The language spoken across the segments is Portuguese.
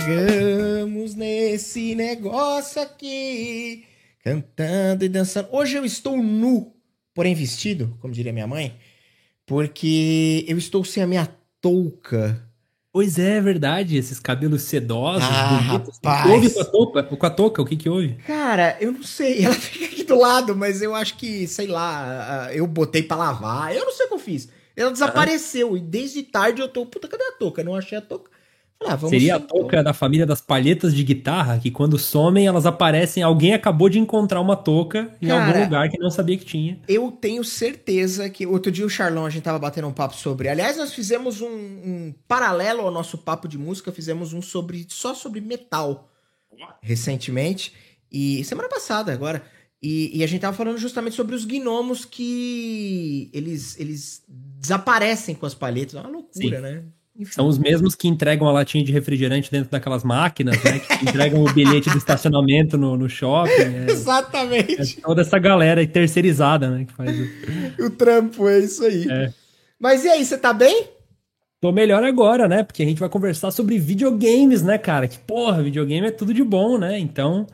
Chegamos nesse negócio aqui, cantando e dançando. Hoje eu estou nu, porém vestido, como diria minha mãe, porque eu estou sem a minha touca. Pois é, é verdade, esses cabelos sedosos, Ah, bonitos. rapaz. O que houve com a touca? Com a touca, o que que houve? Cara, eu não sei, ela fica aqui do lado, mas eu acho que, sei lá, ah, eu botei pra lavar, eu não sei o que eu fiz. Ela desapareceu e desde tarde eu tô, puta, cadê a touca? Não achei a touca. Ah, Seria a touca da família das palhetas de guitarra, que quando somem, elas aparecem, alguém acabou de encontrar uma touca em Cara. algum lugar que não sabia que tinha. Eu tenho certeza que outro dia o Charlão a gente tava batendo um papo sobre. Aliás, nós fizemos um, um paralelo ao nosso papo de música, fizemos um sobre só sobre metal recentemente e semana passada agora. E, e a gente tava falando justamente sobre os gnomos que eles eles desaparecem com as palhetas. É uma loucura, Sim. né? São os mesmos que entregam a latinha de refrigerante dentro daquelas máquinas, né? Que entregam o bilhete do estacionamento no, no shopping. É, é Exatamente. toda essa galera terceirizada, né? Que faz o... O trampo é isso aí. É. Mas e aí, você tá bem? Tô melhor agora, né? Porque a gente vai conversar sobre videogames, né, cara? Que porra, videogame é tudo de bom, né? Então,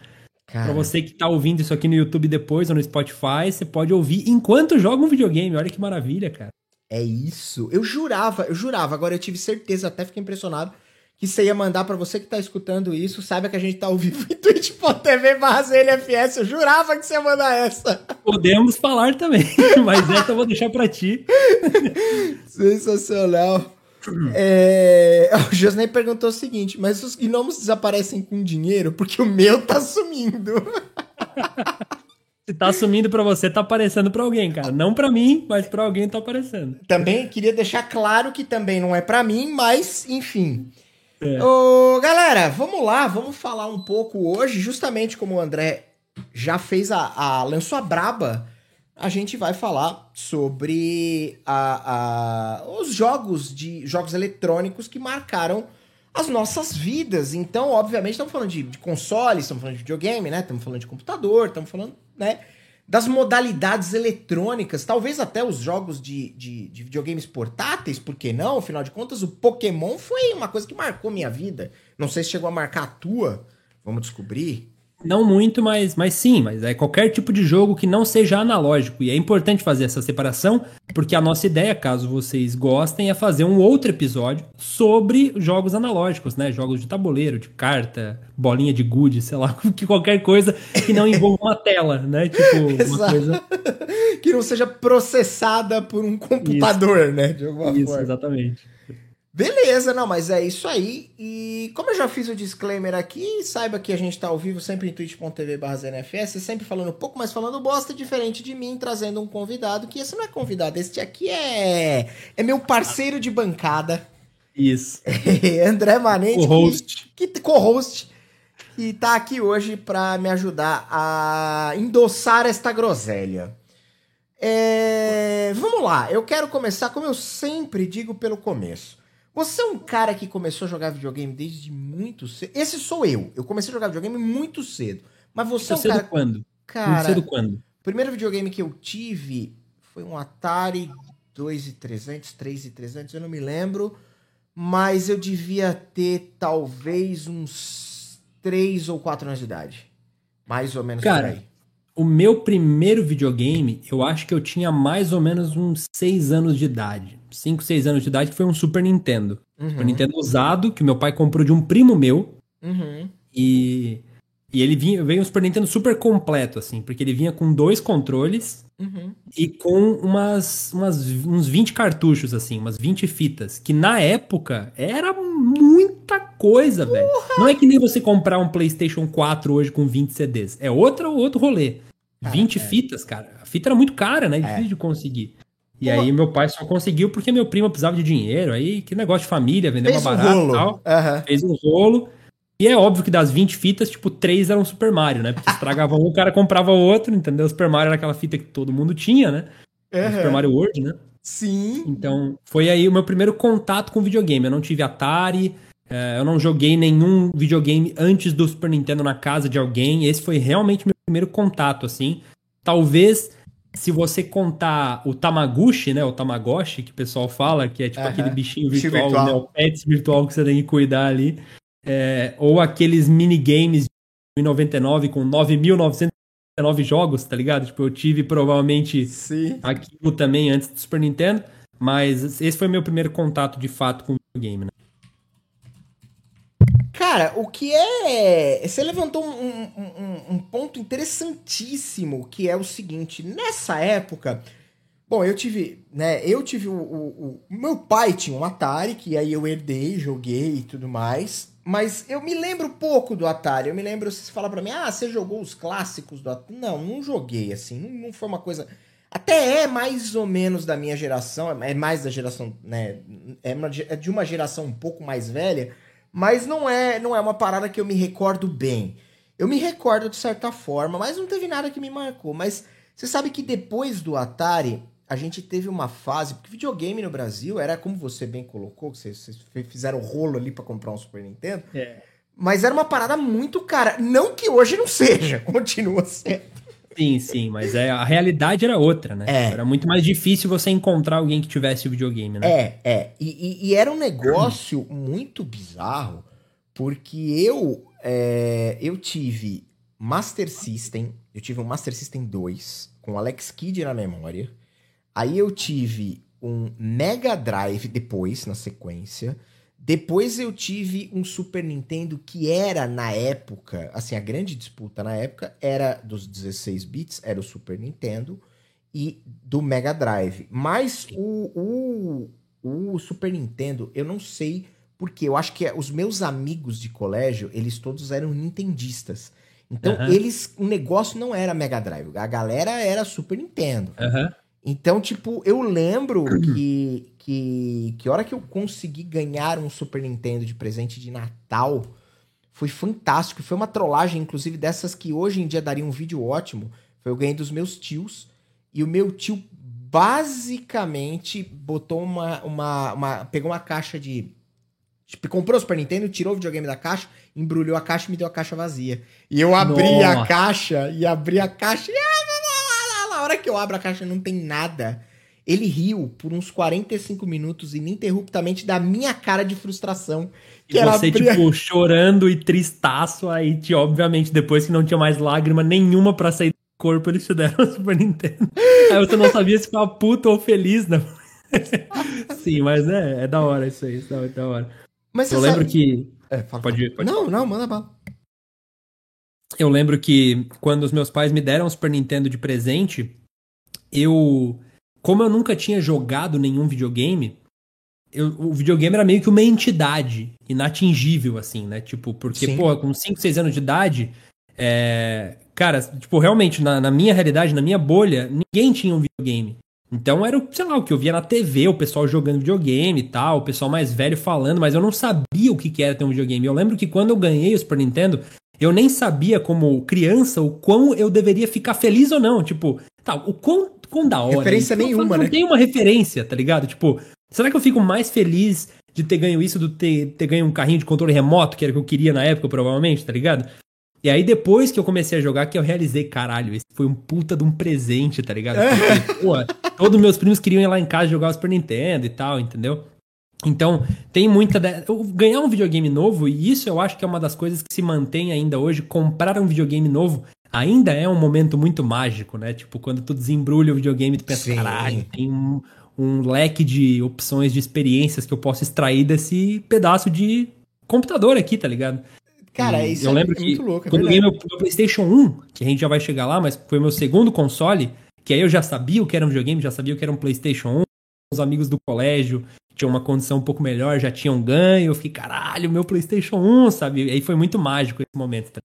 Cara, pra você que tá ouvindo isso aqui no YouTube depois ou no Spotify, você pode ouvir enquanto joga um videogame. Olha que maravilha, cara. É isso. Eu jurava, eu jurava, agora eu tive certeza, até fiquei impressionado, que você ia mandar pra você que tá escutando isso, saiba que a gente tá ao vivo em twitch.tv barra ZLFS. Eu jurava que você ia mandar essa. Podemos falar também, mas essa eu vou deixar pra ti. Sensacional. É... O Josney perguntou o seguinte, mas os gnomos desaparecem com dinheiro? Porque o meu tá sumindo. Se tá sumindo pra você, tá aparecendo pra alguém, cara. Não pra mim, mas pra alguém tá aparecendo. Também queria deixar claro que também não é pra mim, mas enfim. É. Ô, galera, vamos lá, vamos falar um pouco hoje, justamente como o André já fez a, a lançou a braba, a gente vai falar sobre a, a- os jogos de jogos eletrônicos que marcaram as nossas vidas. Então, obviamente, estamos falando de, de consoles, estamos falando de videogame, né? Estamos falando de computador, estamos falando, né? Das modalidades eletrônicas, talvez até os jogos de, de, de videogames portáteis, por que não? Afinal de contas, o Pokémon foi uma coisa que marcou minha vida. Não sei se chegou a marcar a tua. Vamos descobrir. Não muito, mas, mas sim, mas é qualquer tipo de jogo que não seja analógico. E é importante fazer essa separação, porque a nossa ideia, caso vocês gostem, é fazer um outro episódio sobre jogos analógicos, né? Jogos de tabuleiro, de carta, bolinha de gude, sei lá, que qualquer coisa que não envolva uma tela, né? Tipo, uma Exato. coisa. que não seja processada por um computador, né? De alguma Isso, forma. exatamente. Beleza, não, mas é isso aí. E como eu já fiz o disclaimer aqui, saiba que a gente tá ao vivo sempre em twitch.tv ZNFS, sempre falando pouco, mas falando bosta, diferente de mim, trazendo um convidado, que esse não é convidado, este aqui é, é meu parceiro de bancada, Isso. André Manente, O host. que, que co-host, que tá aqui hoje pra me ajudar a endossar esta groselha. É, vamos lá, eu quero começar como eu sempre digo pelo começo. Você é um cara que começou a jogar videogame desde muito cedo. Esse sou eu. Eu comecei a jogar videogame muito cedo. Mas você é Muito um cedo cara. quando? Muito Cara, cedo quando? o primeiro videogame que eu tive foi um Atari 2300, 3300, eu não me lembro. Mas eu devia ter talvez uns 3 ou 4 anos de idade. Mais ou menos Cara, por aí. O meu primeiro videogame, eu acho que eu tinha mais ou menos uns 6 anos de idade. 5, 6 anos de idade, que foi um Super Nintendo. Super Uhum, Nintendo usado, que meu pai comprou de um primo meu. uhum. E, e ele vinha, veio um Super Nintendo super completo, assim, porque ele vinha com dois controles Uhum. e com umas, umas, uns 20 cartuchos, assim, umas 20 fitas, que na época era muita coisa, velho. Não é que nem você comprar um PlayStation 4 hoje com 20 CDs. É outro, outro rolê. Cara, 20 é. fitas, cara. A fita era muito cara, né? Difícil de conseguir. E Pô. aí meu pai só conseguiu porque meu primo precisava de dinheiro. Aí que negócio de família, vender Fez uma um barata e rolo. tal. Aham. Fez um rolo. E é óbvio que das 20 fitas, tipo, três eram Super Mario, né? Porque estragava um, o cara comprava outro, entendeu? Super Mario era aquela fita que todo mundo tinha, né? O Super. Mario World, né? Sim. Então, foi aí o meu primeiro contato com videogame. Eu não tive Atari, eh, eu não joguei nenhum videogame antes do Super Nintendo na casa de alguém. Esse foi realmente meu primeiro contato, assim. Talvez, se você contar o Tamaguchi, né? O Tamagotchi, que o pessoal fala, que é tipo aquele bichinho Bichinho virtual, virtual. né? O pet virtual que você tem que cuidar ali. É, ou aqueles minigames de 99 com 9.999 jogos, tá ligado? Tipo, eu tive provavelmente Sim. aquilo também antes do Super Nintendo, mas esse foi meu primeiro contato de fato com o videogame, né? Cara, o que é. Você levantou um, um, um, ponto interessantíssimo, que é o seguinte: nessa época. Bom, eu tive. né? Eu tive o, o, o. Meu pai tinha um Atari, que aí eu herdei, joguei e tudo mais. Mas eu me lembro pouco do Atari. Eu me lembro, se você fala pra mim, ah, você jogou os clássicos do Atari. Não, não joguei, assim. Não, não foi uma coisa. Até é mais ou menos da minha geração, é mais da geração, né? É, é de uma geração um pouco mais velha. Mas não é, não é uma parada que eu me recordo bem. Eu me recordo de certa forma, mas não teve nada que me marcou. Mas você sabe que depois do Atari, a gente teve uma fase, porque videogame no Brasil era como você bem colocou, que vocês, fizeram rolo ali para comprar um Super Nintendo. É. Mas era uma parada muito cara. Não que hoje não seja, continua sendo. Sim, sim, mas é, a realidade era outra, né? É. Era muito mais difícil você encontrar alguém que tivesse o videogame, né? É, é. E, e, e era um negócio muito bizarro, porque eu, é, eu tive Master System, eu tive um Master System 2 com Alex Kidd na memória. Aí eu tive um Mega Drive depois, na sequência. Depois eu tive um Super Nintendo que era na época, assim, a grande disputa na época era dos 16 bits, era o Super Nintendo e do Mega Drive. Mas o, o, o Super Nintendo, eu não sei porque eu acho que os meus amigos de colégio, eles todos eram nintendistas. Então, uhum. eles, o negócio não era Mega Drive, a galera era Super Nintendo. Uhum. Então, tipo, eu lembro que, que, que a hora que eu consegui ganhar um Super Nintendo de presente de Natal foi fantástico. Foi uma trollagem, inclusive, dessas que hoje em dia daria um vídeo ótimo. Foi eu ganhei dos meus tios. E o meu tio basicamente botou uma. uma, uma pegou uma caixa de. Tipo, comprou o Super Nintendo, tirou o videogame da caixa, embrulhou a caixa e me deu a caixa vazia. E eu abri Nossa. a caixa e abri a caixa e hora que eu abro a caixa não tem nada. Ele riu por uns 45 minutos ininterruptamente da minha cara de frustração. Que e você, abria... tipo, chorando e tristaço, aí, te, obviamente, depois que não tinha mais lágrima nenhuma para sair do corpo, eles te deram o Super Nintendo. aí você não sabia se ficava puto ou feliz, né? Sim, mas é, é da hora isso aí, é da hora. Mas eu lembro sabe... que. É, fala, pode, pode, Não, não, manda bala eu lembro que quando os meus pais me deram o Super Nintendo de presente, eu. Como eu nunca tinha jogado nenhum videogame, eu, o videogame era meio que uma entidade inatingível, assim, né? Tipo, porque, Sim. pô, com 5, 6 anos de idade, é... cara, tipo, realmente, na, na, minha realidade, na minha bolha, ninguém tinha um videogame. Então era, sei lá, o que eu via na TV, o pessoal jogando videogame e tal, o pessoal mais velho falando, mas eu não sabia o que era ter um videogame. Eu lembro que quando eu ganhei o Super Nintendo, eu nem sabia, como criança, o quão eu deveria ficar feliz ou não. Tipo, tá, o quão, quão da hora. Referência isso, nenhuma, não né? tem uma referência, tá ligado? Tipo, será que eu fico mais feliz de ter ganho isso do ter, ter ganho um carrinho de controle remoto, que era o que eu queria na época, provavelmente, tá ligado? E aí, depois que eu comecei a jogar, que eu realizei, caralho, esse foi um puta de um presente, tá ligado? Porque, pô, todos meus primos queriam ir lá em casa jogar o Super Nintendo e tal, entendeu? Então, tem muita. De... Ganhar um videogame novo, e isso eu acho que é uma das coisas que se mantém ainda hoje. Comprar um videogame novo ainda é um momento muito mágico, né? Tipo, quando tu desembrulha o videogame, tu pensa, Sim. caralho, tem um, um leque de opções, de experiências que eu posso extrair desse pedaço de computador aqui, tá ligado? Cara, e isso eu é lembro é que muito louco. É quando eu ganhei meu, PlayStation 1, que a gente já vai chegar lá, mas foi meu segundo console, que aí eu já sabia o que era um videogame, já sabia o que era um PlayStation 1, os amigos do colégio, tinha uma condição um pouco melhor, já tinham ganho. Eu fiquei, caralho, meu PlayStation 1, sabe? E aí foi muito mágico esse momento. Tá?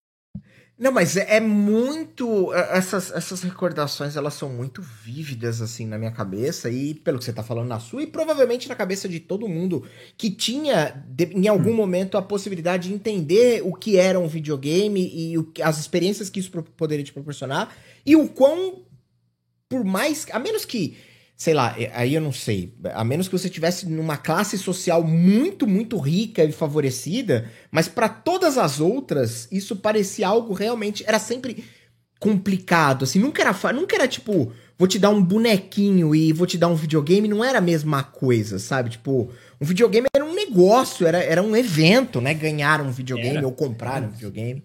Não, mas é, é, muito. É, essas, essas recordações elas são muito vívidas, assim, na minha cabeça, e pelo que você tá falando na sua, e provavelmente na cabeça de todo mundo que tinha, de, em algum hum. momento, a possibilidade de entender o que era um videogame e o, as experiências que isso poderia te proporcionar, e o quão. Por mais. A menos que sei lá, aí eu não sei, a menos que você tivesse numa classe social muito, muito rica e favorecida, mas para todas as outras, isso parecia algo realmente, era sempre complicado, assim, nunca era, nunca era tipo vou te dar um bonequinho e vou te dar um videogame, não era a mesma coisa, sabe? Tipo, um videogame era um negócio, era, era um evento, né? Ganhar um videogame era. ou comprar um videogame.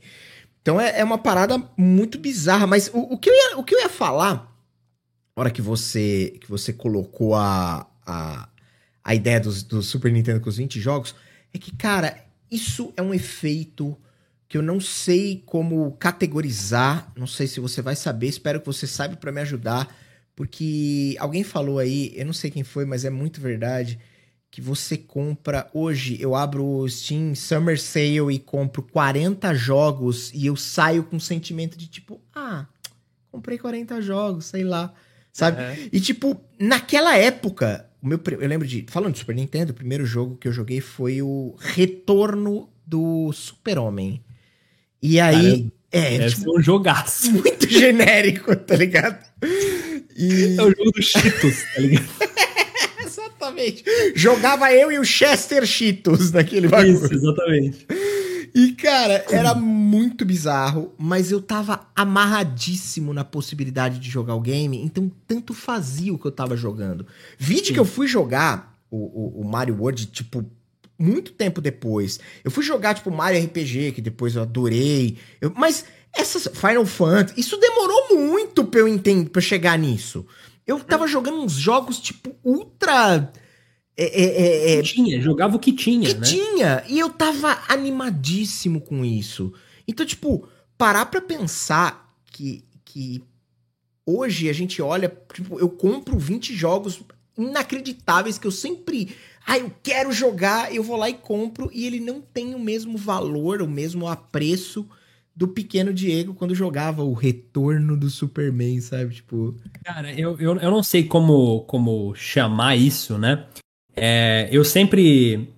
Então é, é uma parada muito bizarra. Mas o, o, que eu ia, o que eu ia falar, hora que você, que você colocou a, a, a ideia do, do Super Nintendo com os 20 jogos, é que, cara, isso é um efeito que eu não sei como categorizar, não sei se você vai saber, espero que você saiba para me ajudar, porque alguém falou aí, eu não sei quem foi, mas é muito verdade, que você compra hoje, eu abro o Steam Summer Sale e compro 40 jogos e eu saio com um sentimento de tipo, ah, comprei 40 jogos, sei lá, sabe? Uhum. E tipo, naquela época, o meu, eu lembro de, falando de Super Nintendo, o primeiro jogo que eu joguei foi o Retorno do Super-Homem. E aí. é, deve tipo, ser um jogaço. Muito genérico, tá ligado? E... É o jogo dos Cheetos, tá ligado? exatamente. Jogava eu e o Chester Cheetos naquele bagulho. Isso, exatamente. E, cara, era muito bizarro, mas eu tava amarradíssimo na possibilidade de jogar o game, então tanto fazia o que eu tava jogando. Vídeo Sim. que eu fui jogar o, o, o Mario World, tipo, muito tempo depois. Eu fui jogar, tipo, Mario RPG, que depois eu adorei. Eu, mas essas Final Fantasy, isso demorou muito pra eu entender, pra eu chegar nisso. Eu tava jogando uns jogos, tipo, ultra. É, é, é, é tinha, jogava o que tinha, que né? tinha. E eu tava animadíssimo com isso. Então, tipo, parar pra pensar que, que hoje a gente olha, tipo, eu compro 20 jogos inacreditáveis que eu sempre ah, eu quero jogar, eu vou lá e compro, e ele não tem o mesmo valor, o mesmo apreço do pequeno Diego quando jogava o retorno do Superman, sabe? Tipo. Cara, eu, eu, eu não sei como, como chamar isso, né? É, eu sempre.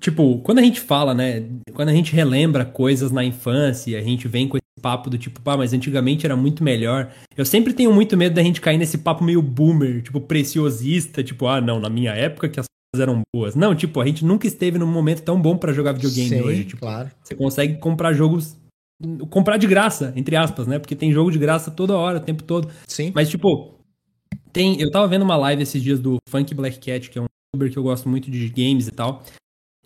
Tipo, quando a gente fala, né? Quando a gente relembra coisas na infância, a gente vem com esse papo do tipo, pá, mas antigamente era muito melhor. Eu sempre tenho muito medo da gente cair nesse papo meio boomer, tipo, preciosista, tipo, ah, não, na minha época que as eram boas. Não, tipo, a gente nunca esteve num momento tão bom para jogar videogame Sim, hoje. Tipo, claro. Você consegue comprar jogos. Comprar de graça, entre aspas, né? Porque tem jogo de graça toda hora, o tempo todo. Sim. Mas, tipo, tem. Eu tava vendo uma live esses dias do Funk Black Cat, que é um youtuber que eu gosto muito de games e tal.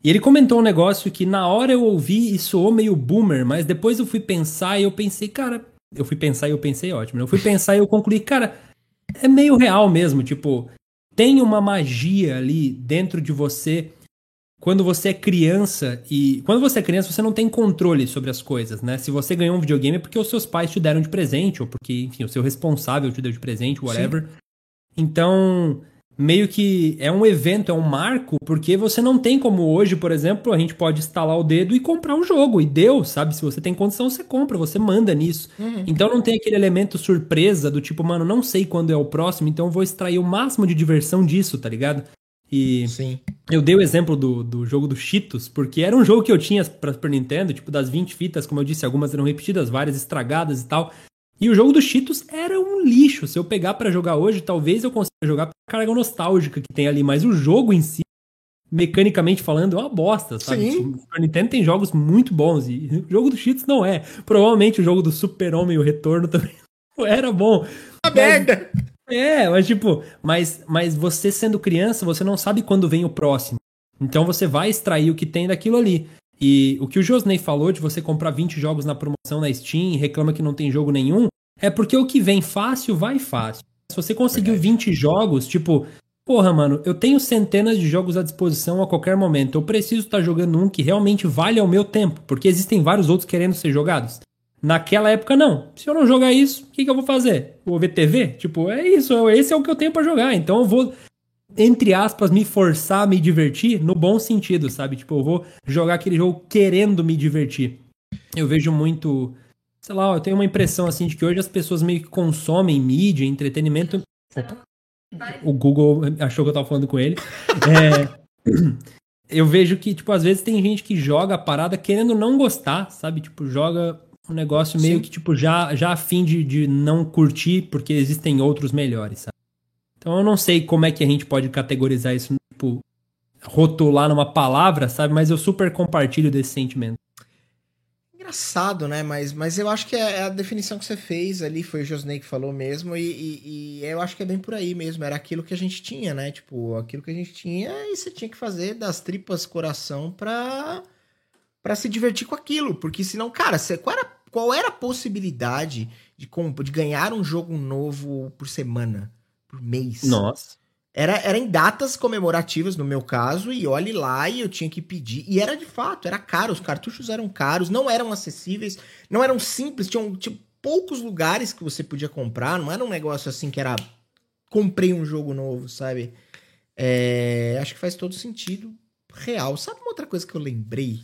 E ele comentou um negócio que na hora eu ouvi e soou meio boomer, mas depois eu fui pensar e eu pensei, cara. Eu fui pensar e eu pensei, ótimo. Né? Eu fui pensar e eu concluí, cara, é meio real mesmo. Tipo, tem uma magia ali dentro de você quando você é criança e quando você é criança você não tem controle sobre as coisas, né? Se você ganhou um videogame é porque os seus pais te deram de presente ou porque, enfim, o seu responsável te deu de presente, whatever. Sim. Então, meio que é um evento, é um marco, porque você não tem como hoje, por exemplo, a gente pode instalar o dedo e comprar um jogo. E deu, sabe? Se você tem condição, você compra, você manda nisso. Uhum. Então não tem aquele elemento surpresa do tipo, mano, não sei quando é o próximo, então vou extrair o máximo de diversão disso, tá ligado? E Sim. eu dei o exemplo do, do jogo do Cheetos, porque era um jogo que eu tinha pra Super Nintendo, tipo, das 20 fitas, como eu disse, algumas eram repetidas, várias estragadas e tal. E o jogo do Cheetos era um lixo. Se eu pegar para jogar hoje, talvez eu consiga jogar pela carga nostálgica que tem ali, mas o jogo em si, mecanicamente falando, é uma bosta, sabe? Sim. O Super Nintendo tem jogos muito bons e o jogo do Cheetos não é. Provavelmente o jogo do Super-Homem e o Retorno também era bom. A merda! É, mas tipo, mas, mas você sendo criança, você não sabe quando vem o próximo. Então você vai extrair o que tem daquilo ali. E o que o Josney falou de você comprar 20 jogos na promoção na Steam e reclama que não tem jogo nenhum, é porque o que vem fácil vai fácil. Se você conseguiu 20 jogos, tipo, porra, mano, eu tenho centenas de jogos à disposição a qualquer momento. Eu preciso estar tá jogando um que realmente vale ao meu tempo, porque existem vários outros querendo ser jogados. Naquela época, não. Se eu não jogar isso, o que, que eu vou fazer? Vou ver TV? Tipo, é isso, esse é o que eu tenho para jogar. Então eu vou entre aspas, me forçar a me divertir no bom sentido, sabe? Tipo, eu vou jogar aquele jogo querendo me divertir. Eu vejo muito. Sei lá, eu tenho uma impressão assim de que hoje as pessoas meio que consomem mídia, entretenimento. Opa. O Google achou que eu tava falando com ele. É, eu vejo que, tipo, às vezes tem gente que joga a parada querendo não gostar, sabe? Tipo, joga um negócio meio Sim. que, tipo, já, já a fim de, de não curtir porque existem outros melhores, sabe? Então eu não sei como é que a gente pode categorizar isso, tipo, rotular numa palavra, sabe? Mas eu super compartilho desse sentimento. engraçado, né? Mas, mas eu acho que é, é a definição que você fez ali, foi o Josney que falou mesmo, e, e, e, eu acho que é bem por aí mesmo. Era aquilo que a gente tinha, né? Tipo, aquilo que a gente tinha e você tinha que fazer das tripas coração pra, pra se divertir com aquilo. Porque senão, cara, você, qual, era, qual era a possibilidade de, de ganhar um jogo novo por semana, por mês? Nossa. Era, era em datas comemorativas, no meu caso, e olhe lá, e eu tinha que pedir. E era de fato, era caro, os cartuchos eram caros, não eram acessíveis, não eram simples, tinham tipo, poucos lugares que você podia comprar, não era um negócio assim que era. Comprei um jogo novo, sabe? É, acho que faz todo sentido real. Sabe uma outra coisa que eu lembrei?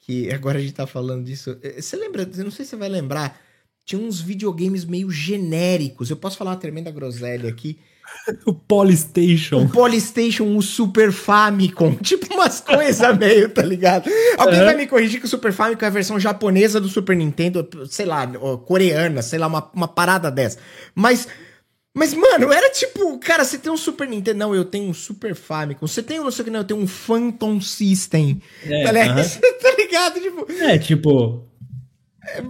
Que agora a gente tá falando disso. É, você lembra? Eu não sei se você vai lembrar. Tinha uns videogames meio genéricos. Eu posso falar uma tremenda groselha aqui O Polystation. O Polystation, o Super Famicom. Tipo umas coisas meio, tá ligado? Alguém é. vai me corrigir que o Super Famicom é a versão japonesa do Super Nintendo, sei lá, coreana, sei lá, uma, uma parada dessa. Mas. Mas, mano, era tipo, cara, você tem um Super Nintendo. Não, eu tenho um Super Famicom. Você tem um não sei o que, não, eu tenho um Phantom System. É, tá, ligado? Uh -huh. tá ligado? Tipo. É, tipo. É,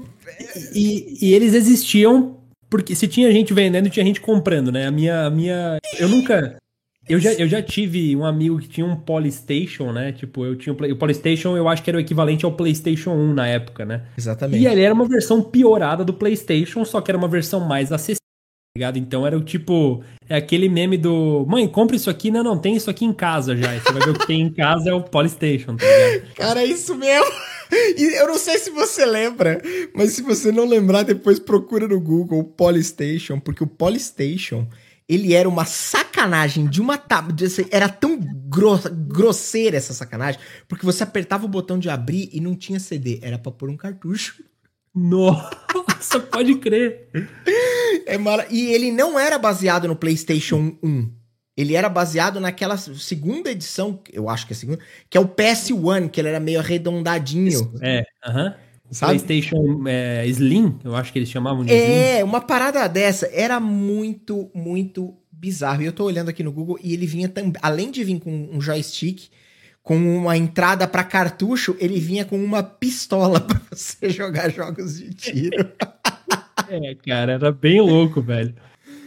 e, e eles existiam porque se tinha gente vendendo, tinha gente comprando, né? A minha. A minha eu nunca. Eu já, eu já tive um amigo que tinha um Polystation, né? Tipo, eu tinha um, o Polystation, eu acho que era o equivalente ao PlayStation 1 na época, né? Exatamente. E ele era uma versão piorada do PlayStation, só que era uma versão mais acessível, ligado? Então era o tipo, é aquele meme do, mãe, compra isso aqui, não, não, tem isso aqui em casa já. E você vai ver o que tem em casa é o Polystation, tá ligado? Cara, é isso mesmo. E eu não sei se você lembra, mas se você não lembrar, depois procura no Google Polystation, porque o Polystation, ele era uma sacanagem de uma era tão grosseira essa sacanagem, porque você apertava o botão de abrir e não tinha CD, era para pôr um cartucho. Nossa, pode crer. É mara... E ele não era baseado no PlayStation 1. Ele era baseado naquela segunda edição, eu acho que é a segunda, que é o PS1, que ele era meio arredondadinho. É, aham. Uh -huh. PlayStation é, Slim, eu acho que eles chamavam de é, Slim. É, uma parada dessa. Era muito, muito bizarro. E eu tô olhando aqui no Google e ele vinha também, além de vir com um joystick, com uma entrada para cartucho, ele vinha com uma pistola para você jogar jogos de tiro. é, cara, era bem louco, velho.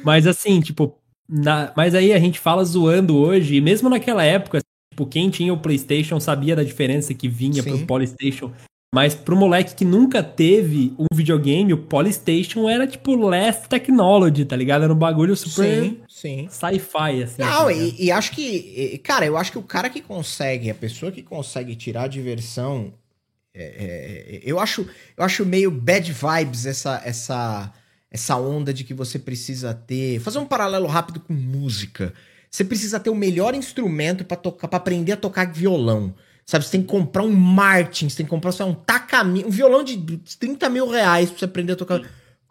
Mas assim, tipo, na, mas aí a gente fala zoando hoje, e mesmo naquela época, tipo, quem tinha o PlayStation sabia da diferença que vinha Sim. pro PlayStation. Mas pro moleque que nunca teve um videogame, o PlayStation era tipo last technology, tá ligado? Era um bagulho super sci-fi, assim. Não, tá e, e, acho que, cara, eu acho que o cara que consegue, a pessoa que consegue tirar a diversão, é, é, eu, acho, eu acho meio bad vibes essa, essa, essa onda de que você precisa ter. Fazer um paralelo rápido com música. Você precisa ter o melhor instrumento para tocar, para aprender a tocar violão. Sabe, você tem que comprar um Martin, você tem que comprar só um Takami, um violão de 30 mil reais pra você aprender a tocar. Sim.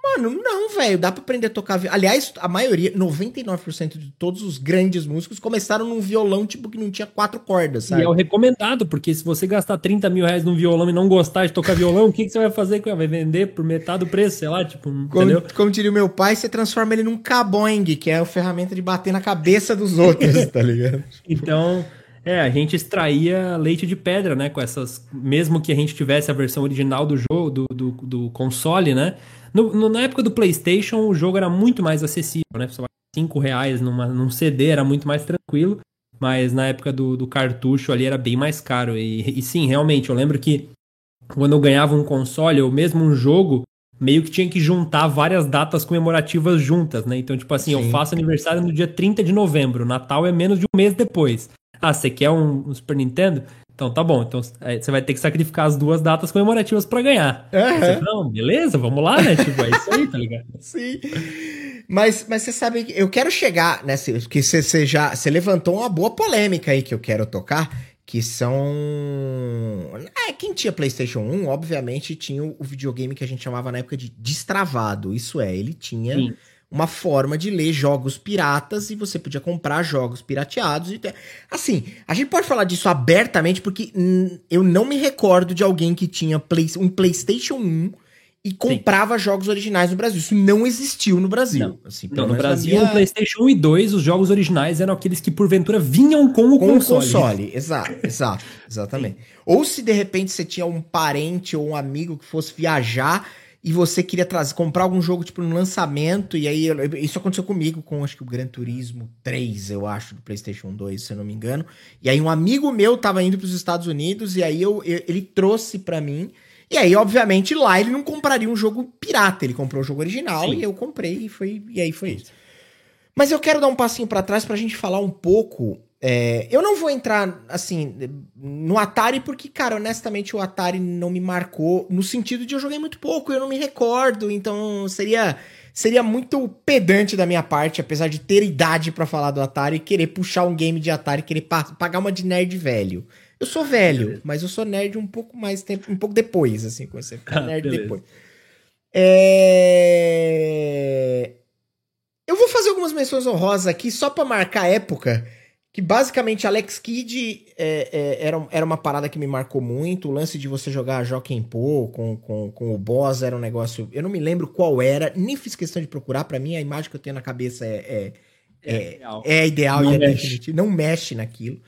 Mano, não, velho. Dá pra aprender a tocar. Aliás, a maioria, 99% de todos os grandes músicos começaram num violão, tipo, que não tinha quatro cordas, sabe? E é o recomendado, porque se você gastar 30 mil reais num violão e não gostar de tocar violão, o que, que você vai fazer com ele? Vai vender por metade do preço, sei lá, tipo, como, entendeu? Como diria o meu pai, você transforma ele num caboing, que é a ferramenta de bater na cabeça dos outros, tá ligado? então. É, a gente extraía leite de pedra, né? Com essas. Mesmo que a gente tivesse a versão original do jogo, do, do, do console, né? No, no, na época do PlayStation, o jogo era muito mais acessível, né? Você 5 reais numa, num CD era muito mais tranquilo, mas na época do, do cartucho ali era bem mais caro. E, e sim, realmente, eu lembro que quando eu ganhava um console ou mesmo um jogo, meio que tinha que juntar várias datas comemorativas juntas, né? Então, tipo assim, Sim. eu faço aniversário no dia 30 de novembro, Natal é menos de um mês depois. Ah, você quer um, um Super Nintendo? Então tá bom, então você vai ter que sacrificar as duas datas comemorativas para ganhar. Uhum. Você, não, beleza, vamos lá, né? Tipo, é isso aí, tá ligado? Sim. Mas, mas você sabe que eu quero chegar nessa. Que você, você já. Você levantou uma boa polêmica aí que eu quero tocar. Que são. É, quem tinha PlayStation 1, obviamente, tinha o videogame que a gente chamava na época de destravado. Isso é, ele tinha. Sim uma forma de ler jogos piratas e você podia comprar jogos pirateados. E Assim, a gente pode falar disso abertamente porque eu não me recordo de alguém que tinha play, um PlayStation 1 e comprava Sim. jogos originais no Brasil. Isso não existiu no Brasil. Não, assim, não no Brasil, minha... no PlayStation 1 e 2, os jogos originais eram aqueles que porventura vinham com o com console. Com o console, exato, exato, exatamente. Sim. Ou se de repente você tinha um parente ou um amigo que fosse viajar e você queria trazer, comprar algum jogo tipo no lançamento, e aí isso aconteceu comigo com acho que o Gran Turismo 3, eu acho, do PlayStation 2, se eu não me engano. E aí um amigo meu tava indo para os Estados Unidos e aí eu, eu ele trouxe para mim e aí, obviamente, lá ele não compraria um jogo pirata, ele comprou o jogo original Sim. e eu comprei e foi e aí foi isso. Mas eu quero dar um passinho para trás pra gente falar um pouco. É, eu não vou entrar assim no Atari porque, cara, honestamente o Atari não me marcou no sentido de eu joguei muito pouco, eu não me recordo, então seria seria muito pedante da minha parte, apesar de ter idade para falar do Atari, querer puxar um game de Atari, querer pagar uma de nerd velho. Eu sou velho, mas eu sou nerd um pouco mais tempo, um pouco depois, assim, comecei a ficar ah, nerd beleza. depois. É... Eu vou fazer algumas menções honrosas aqui só para marcar a época. Que basicamente Alex Kidd é, é, era, era uma parada que me marcou muito. O lance de você jogar Joaquim Pô com, com, com o boss era um negócio. Eu não me lembro qual era, nem fiz questão de procurar. para mim, a imagem que eu tenho na cabeça é, é, é, é ideal, é ideal não e é mexe. não mexe naquilo.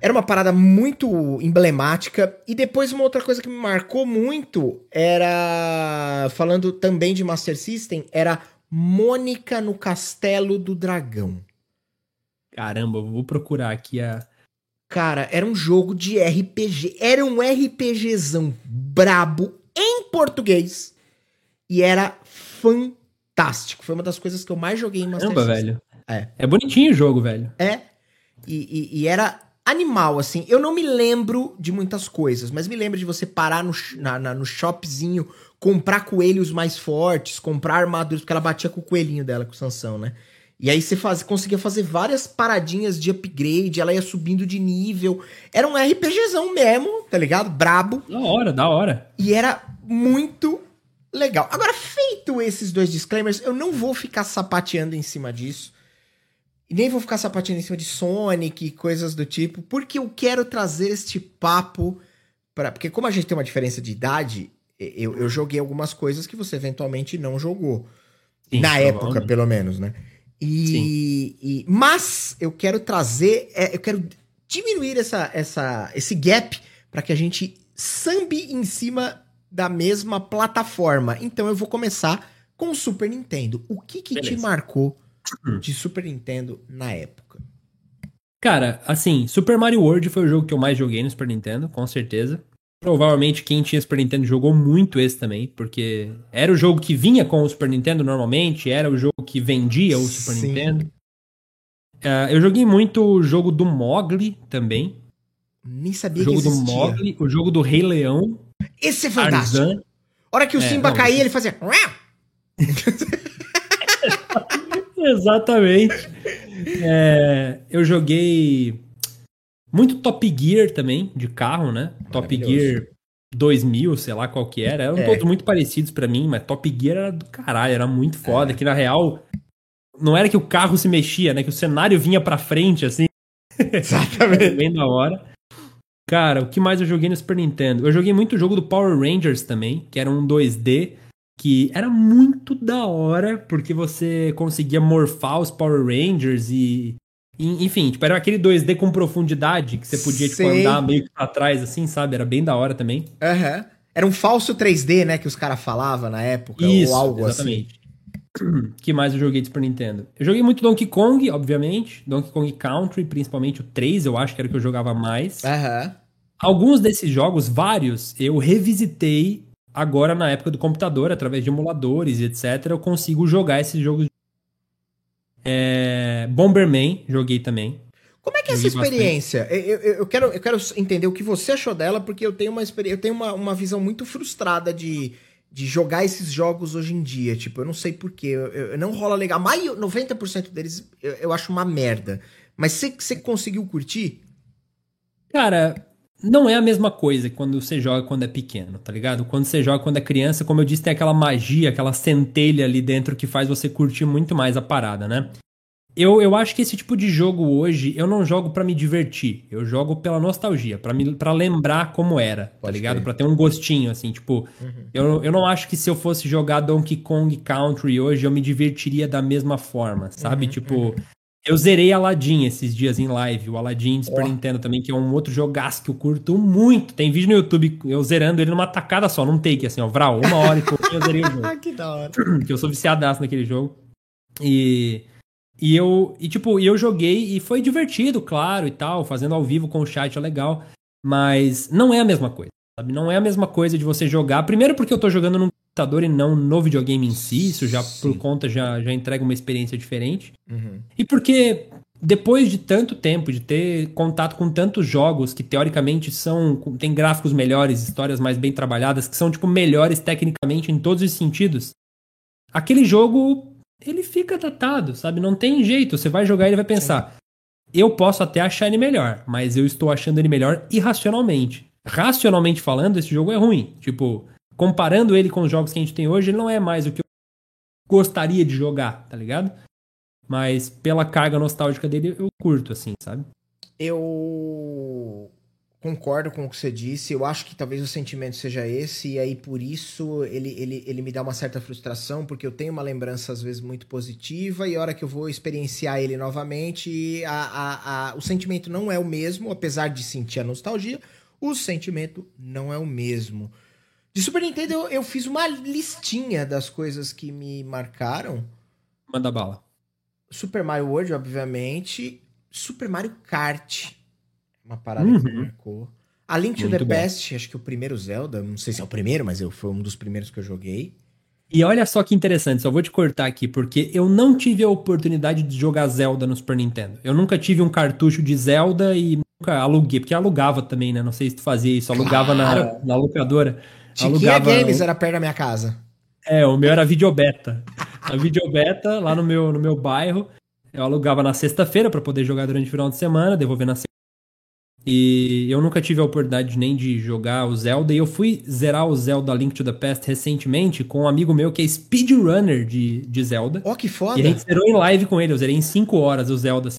Era uma parada muito emblemática. E depois uma outra coisa que me marcou muito era. Falando também de Master System, era Mônica no Castelo do Dragão. Caramba, vou procurar aqui a. Cara, era um jogo de RPG. Era um RPGzão brabo em português. E era fantástico. Foi uma das coisas que eu mais joguei em Master Caramba, System. velho. É. É bonitinho o jogo, velho. É. E, e, e era animal, assim. Eu não me lembro de muitas coisas, mas me lembro de você parar no, na, na, no shopzinho, comprar coelhos mais fortes, comprar armaduras, porque ela batia com o coelhinho dela, com o Sansão, né? E aí você faz, conseguia fazer várias paradinhas de upgrade, ela ia subindo de nível. Era um RPGzão mesmo, tá ligado? Brabo. Da hora, da hora. E era muito legal. Agora, feito esses dois disclaimers, eu não vou ficar sapateando em cima disso. E nem vou ficar sapatinho em cima de Sonic e coisas do tipo, porque eu quero trazer este papo para Porque como a gente tem uma diferença de idade, eu, eu joguei algumas coisas que você eventualmente não jogou. Sim, na época, pelo menos, né? E, e, mas eu quero trazer, é, eu quero diminuir essa, essa, esse gap para que a gente sambe em cima da mesma plataforma. Então eu vou começar com o Super Nintendo. O que que te marcou Hum. de Super Nintendo na época? Cara, assim, Super Mario World foi o jogo que eu mais joguei no Super Nintendo, com certeza. Provavelmente quem tinha Super Nintendo jogou muito esse também, porque era o jogo que vinha com o Super Nintendo normalmente, era o jogo que vendia o Super Sim. Nintendo. Uh, eu joguei muito o jogo do Mogli também. Nem sabia o jogo que existia. do Mogli, o jogo do Rei Leão. Esse é fantástico. Tarzan. hora que o é, Simba não, caía, ele fazia. Exatamente. É, eu joguei muito Top Gear também, de carro, né? Top Gear 2000, sei lá qual que era. Eram é. todos muito parecidos para mim, mas Top Gear era do caralho, era muito foda. É. Que na real, não era que o carro se mexia, né? Que o cenário vinha pra frente, assim. Exatamente. Bem da hora. Cara, o que mais eu joguei no Super Nintendo? Eu joguei muito o jogo do Power Rangers também, que era um 2D que era muito da hora, porque você conseguia morfar os Power Rangers e. Enfim, tipo, era aquele 2D com profundidade que você podia, tipo, andar meio que pra trás, assim, sabe? Era bem da hora também. Aham. Uhum. Era um falso 3D, né, que os caras falavam na época, Isso, ou algo assim. exatamente. assim. que mais eu joguei de Super Nintendo? Eu joguei muito Donkey Kong, obviamente. Donkey Kong Country, principalmente o 3, eu acho que era o que eu jogava mais. Aham. Uhum. Alguns desses jogos, vários, eu revisitei agora na época do computador, através de emuladores e etc, eu consigo jogar esses jogos. É, Bomberman, joguei também. Como é que é essa experiência? Eu, eu, eu, quero, eu quero entender o que você achou dela, porque eu tenho uma, eu tenho uma, uma visão muito frustrada de, de jogar esses jogos hoje em dia. Tipo, eu não sei porquê. Eu, eu, não rola legal. Mais 90% deles eu, eu acho uma merda. Mas você conseguiu curtir? Cara, não é a mesma coisa quando você joga quando é pequeno, tá ligado? Quando você joga quando é criança, como eu disse, tem aquela magia, aquela centelha ali dentro que faz você curtir muito mais a parada, né? eu, eu acho que esse tipo de jogo hoje, eu não jogo para me divertir. Eu jogo pela nostalgia, para lembrar como era, tá Pode ligado? Para ter um gostinho, assim, tipo. Uhum. Eu, eu não acho que se eu fosse jogar Donkey Kong Country hoje, eu me divertiria da mesma forma, sabe? Uhum, tipo, uhum. Eu zerei Aladdin esses dias em live, o Aladdin Super oh. Nintendo também, que é um outro jogaço que eu curto muito. Tem vídeo no YouTube eu zerando ele numa tacada só, num take, assim, ó, vral, uma hora e pouquinho eu zerei o jogo. que da hora. Que eu sou viciadaço naquele jogo. E. E eu, e tipo, eu joguei e foi divertido, claro, e tal, fazendo ao vivo com o chat é legal, mas não é a mesma coisa, sabe? Não é a mesma coisa de você jogar, primeiro porque eu tô jogando no computador e não no videogame em si, isso já Sim. por conta já, já entrega uma experiência diferente. Uhum. E porque depois de tanto tempo, de ter contato com tantos jogos que teoricamente são. tem gráficos melhores, histórias mais bem trabalhadas, que são, tipo, melhores tecnicamente em todos os sentidos. Aquele jogo ele fica datado, sabe? Não tem jeito. Você vai jogar e ele vai pensar. Eu posso até achar ele melhor, mas eu estou achando ele melhor irracionalmente. Racionalmente falando, esse jogo é ruim. Tipo, comparando ele com os jogos que a gente tem hoje, ele não é mais o que eu gostaria de jogar, tá ligado? Mas pela carga nostálgica dele, eu curto, assim, sabe? Eu concordo com o que você disse. Eu acho que talvez o sentimento seja esse, e aí por isso ele, ele, ele me dá uma certa frustração, porque eu tenho uma lembrança às vezes muito positiva, e a hora que eu vou experienciar ele novamente, a, a, a, o sentimento não é o mesmo, apesar de sentir a nostalgia, o sentimento não é o mesmo. De Super Nintendo eu, eu fiz uma listinha das coisas que me marcaram. Manda bala. Super Mario World, obviamente. Super Mario Kart uma parada uhum. que marcou. A Link to the bom. Past, acho que o primeiro Zelda, não sei se é o primeiro, mas eu, foi um dos primeiros que eu joguei. E olha só que interessante, só vou te cortar aqui, porque eu não tive a oportunidade de jogar Zelda no Super Nintendo. Eu nunca tive um cartucho de Zelda e nunca aluguei, porque alugava também, né? Não sei se tu fazia isso, alugava claro. na, na locadora. Chiquinha alugava... Games era perto da minha casa. É, o meu era videobeta. A videobeta, lá no meu, no meu bairro, eu alugava na sexta-feira para poder jogar durante o final de semana, devolver na e eu nunca tive a oportunidade nem de jogar o Zelda. E eu fui zerar o Zelda Link to the Past recentemente com um amigo meu que é speedrunner de, de Zelda. Ó, oh, que foda! E a gente zerou em live com ele. Eu zerei em 5 horas o Zelda assim,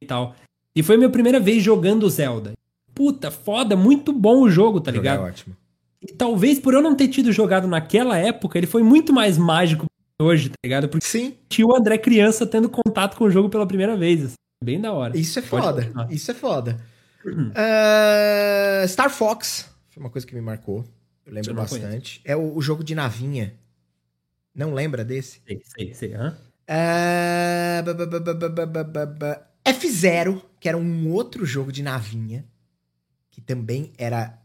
e tal. E foi a minha primeira vez jogando o Zelda. Puta, foda, muito bom o jogo, tá ligado? É ótimo. E talvez por eu não ter tido jogado naquela época, ele foi muito mais mágico hoje, tá ligado? Porque Sim. tinha o André criança tendo contato com o jogo pela primeira vez. Assim. Bem da hora. Isso é foda. Isso é foda. Uh, Star Fox foi uma coisa que me marcou. Eu lembro bastante. Conheço. É o, o, jogo de navinha. Não lembra desse? Sei, sei, sei. Hã? Uh, F0, que era um outro jogo de navinha. Que também era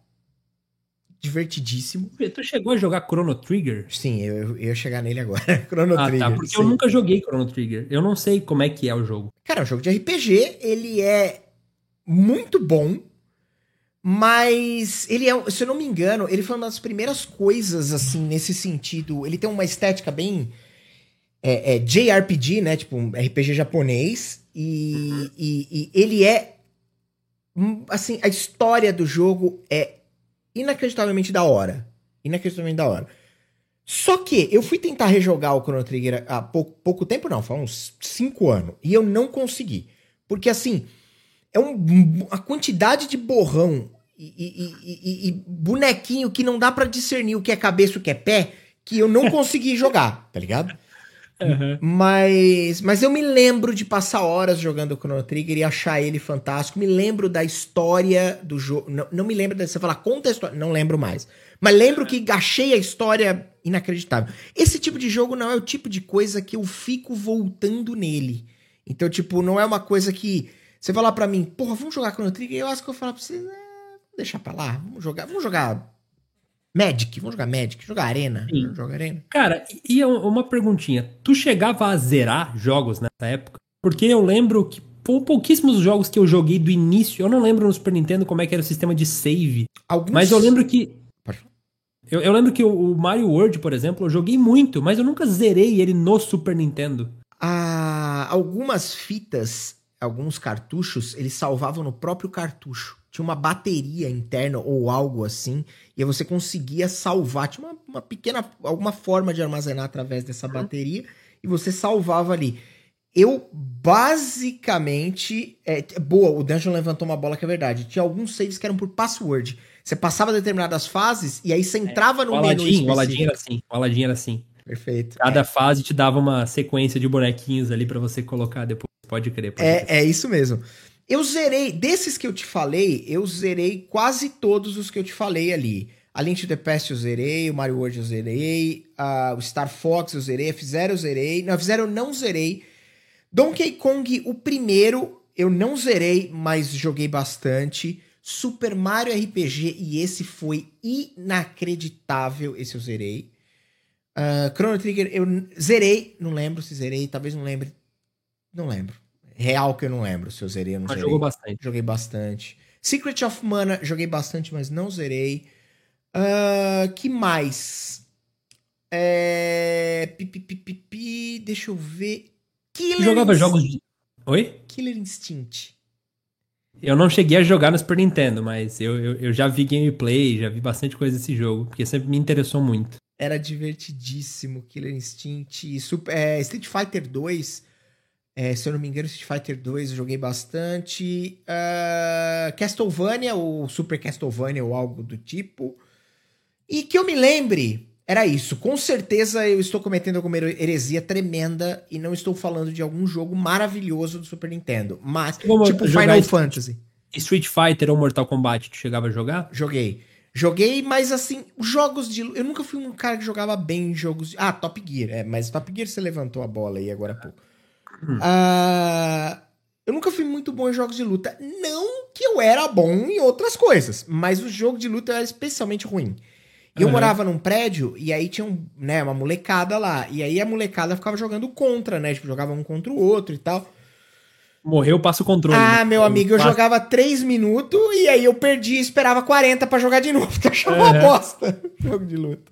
divertidíssimo. Tu chegou a jogar Chrono Trigger? Sim, eu, eu ia chegar nele agora. Chrono ah, tá, Trigger. Tá, porque sim. eu nunca joguei Chrono Trigger. Eu não sei como é que é o jogo. Cara, é um jogo de RPG, ele é muito bom, mas ele é, se eu não me engano, ele foi uma das primeiras coisas, assim, nesse sentido. Ele tem uma estética bem é, é JRPG, né? Tipo, um RPG japonês. E, uhum. e, e ele é. Hum, assim, a história do jogo é inacreditavelmente da hora. Inacreditavelmente da hora. Só que eu fui tentar rejogar o Chrono Trigger há pouco, pouco tempo, não, foi uns 5 anos. E eu não consegui. Porque assim, é um, a quantidade de borrão e, e, e, e bonequinho que não dá para discernir o que é cabeça e o que é pé, que eu não consegui jogar, tá ligado? Uhum. Mas, mas eu me lembro de passar horas jogando o Chrono Trigger e achar ele fantástico. Me lembro da história do jogo. Não, não me lembro de você falar, conta a história. Não lembro mais. Mas lembro que achei a história inacreditável. Esse tipo de jogo não é o tipo de coisa que eu fico voltando nele. Então, tipo, não é uma coisa que. Você falar para mim, porra, vamos jogar Chrono Trigger? Eu acho que eu falar pra você, é, deixa pra lá, vamos jogar, vamos jogar Magic, vamos jogar Magic, jogar Arena. Sim. Joga Arena. Cara, e uma perguntinha. Tu chegava a zerar jogos nessa época? Porque eu lembro que pouquíssimos jogos que eu joguei do início, eu não lembro no Super Nintendo como é que era o sistema de save. Alguns... Mas eu lembro que. Eu, eu lembro que o, Mario World, por exemplo, eu joguei muito, mas eu nunca zerei ele no Super Nintendo. Ah, algumas fitas, alguns cartuchos, eles salvavam no próprio cartucho tinha uma bateria interna ou algo assim, e aí você conseguia salvar, tinha uma, uma pequena, alguma forma de armazenar através dessa uhum. bateria, e você salvava ali. eu basicamente. É, boa, o Dungeon levantou uma bola que é verdade. Tinha alguns saves que eram por password. Você passava determinadas fases e aí você entrava é, no Aladdin, menu. O Aladdin era assim. O Aladdin era assim. Perfeito. Cada é. fase te dava uma sequência de bonequinhos ali para você colocar depois. Pode crer. Pode é, crer. é isso mesmo. Eu zerei, desses que eu te falei, eu zerei quase todos os que eu te falei ali. A Link to the Past eu zerei, o Mario World eu zerei, o Star Fox eu zerei, a F-Zero eu zerei. Não, a F-Zero eu não zerei. Donkey Kong, o primeiro, eu não zerei, mas joguei bastante. Super Mario RPG, e esse foi inacreditável, esse eu zerei. Uh, Chrono Trigger, eu zerei, não lembro se zerei, talvez não lembre. Não lembro. Real que eu não lembro se eu zerei ou não mas zerei. Jogou bastante. Joguei bastante. Secret of Mana, joguei bastante, mas não zerei. Uh, que mais? É... Pi, pi, pi, deixa eu ver. Killer Jogava Inst... jogos de. Oi? Killer Instinct. Eu não cheguei a jogar no Super Nintendo, mas eu, eu, eu, já vi gameplay, já vi bastante coisa desse jogo, porque sempre me interessou muito. Era divertidíssimo, Killer Instinct. Super, é, Street Fighter 2, é, se eu não me engano, Street Fighter 2 eu joguei bastante. Uh, Castlevania, ou Super Castlevania, ou algo do tipo. E que eu me lembre, era isso. Com certeza eu estou cometendo alguma heresia tremenda e não estou falando de algum jogo maravilhoso do Super Nintendo. Mas, Como tipo Final Fantasy. Street Fighter ou Mortal Kombat, tu chegava a jogar? Joguei. Joguei, mas assim, jogos de. Eu nunca fui um cara que jogava bem em jogos. De... Ah, Top Gear. É, mas Top Gear você levantou a bola aí agora há pouco. Hum. Uh, eu nunca fui muito bom em jogos de luta. Não que eu era bom em outras coisas, mas o jogo de luta era especialmente ruim. E eu uhum. morava num prédio e aí tinha um, né, uma molecada lá. E aí a molecada ficava jogando contra, né? Tipo, jogava um contra o outro e tal. Morreu, passa o controle. Ah, meu amigo, eu passa... jogava 3 minutos e aí eu perdi e esperava 40 para jogar de novo, porque achava uhum. uma bosta jogo de luta.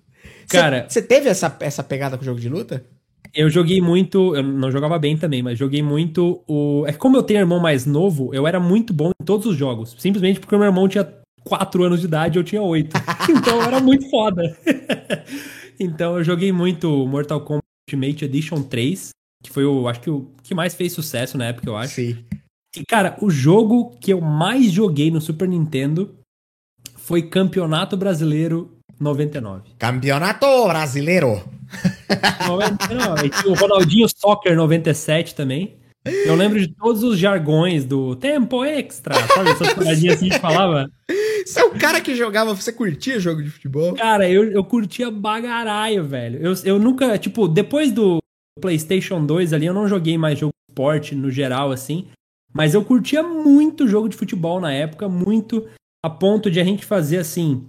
Cara, você teve essa, essa pegada com o jogo de luta? Eu joguei muito, eu não jogava bem também, mas joguei muito o. É que como eu tenho irmão mais novo, eu era muito bom em todos os jogos. Simplesmente porque meu irmão tinha 4 anos de idade eu tinha 8. então era muito foda. então eu joguei muito Mortal Kombat Ultimate Edition 3, que foi o, acho que o que mais fez sucesso na época, eu acho. Sim. E cara, o jogo que eu mais joguei no Super Nintendo foi Campeonato Brasileiro 99. Campeonato Brasileiro. 99. E tinha o Ronaldinho Soccer 97 também. Eu lembro de todos os jargões do tempo extra, sabe? Essas paradinhas assim que falava. Você é o cara que jogava, você curtia jogo de futebol? Cara, eu, eu curtia bagaraio, velho. Eu, eu nunca, tipo, depois do PlayStation 2 ali, eu não joguei mais jogo de esporte no geral, assim. Mas eu curtia muito jogo de futebol na época, muito, a ponto de a gente fazer assim.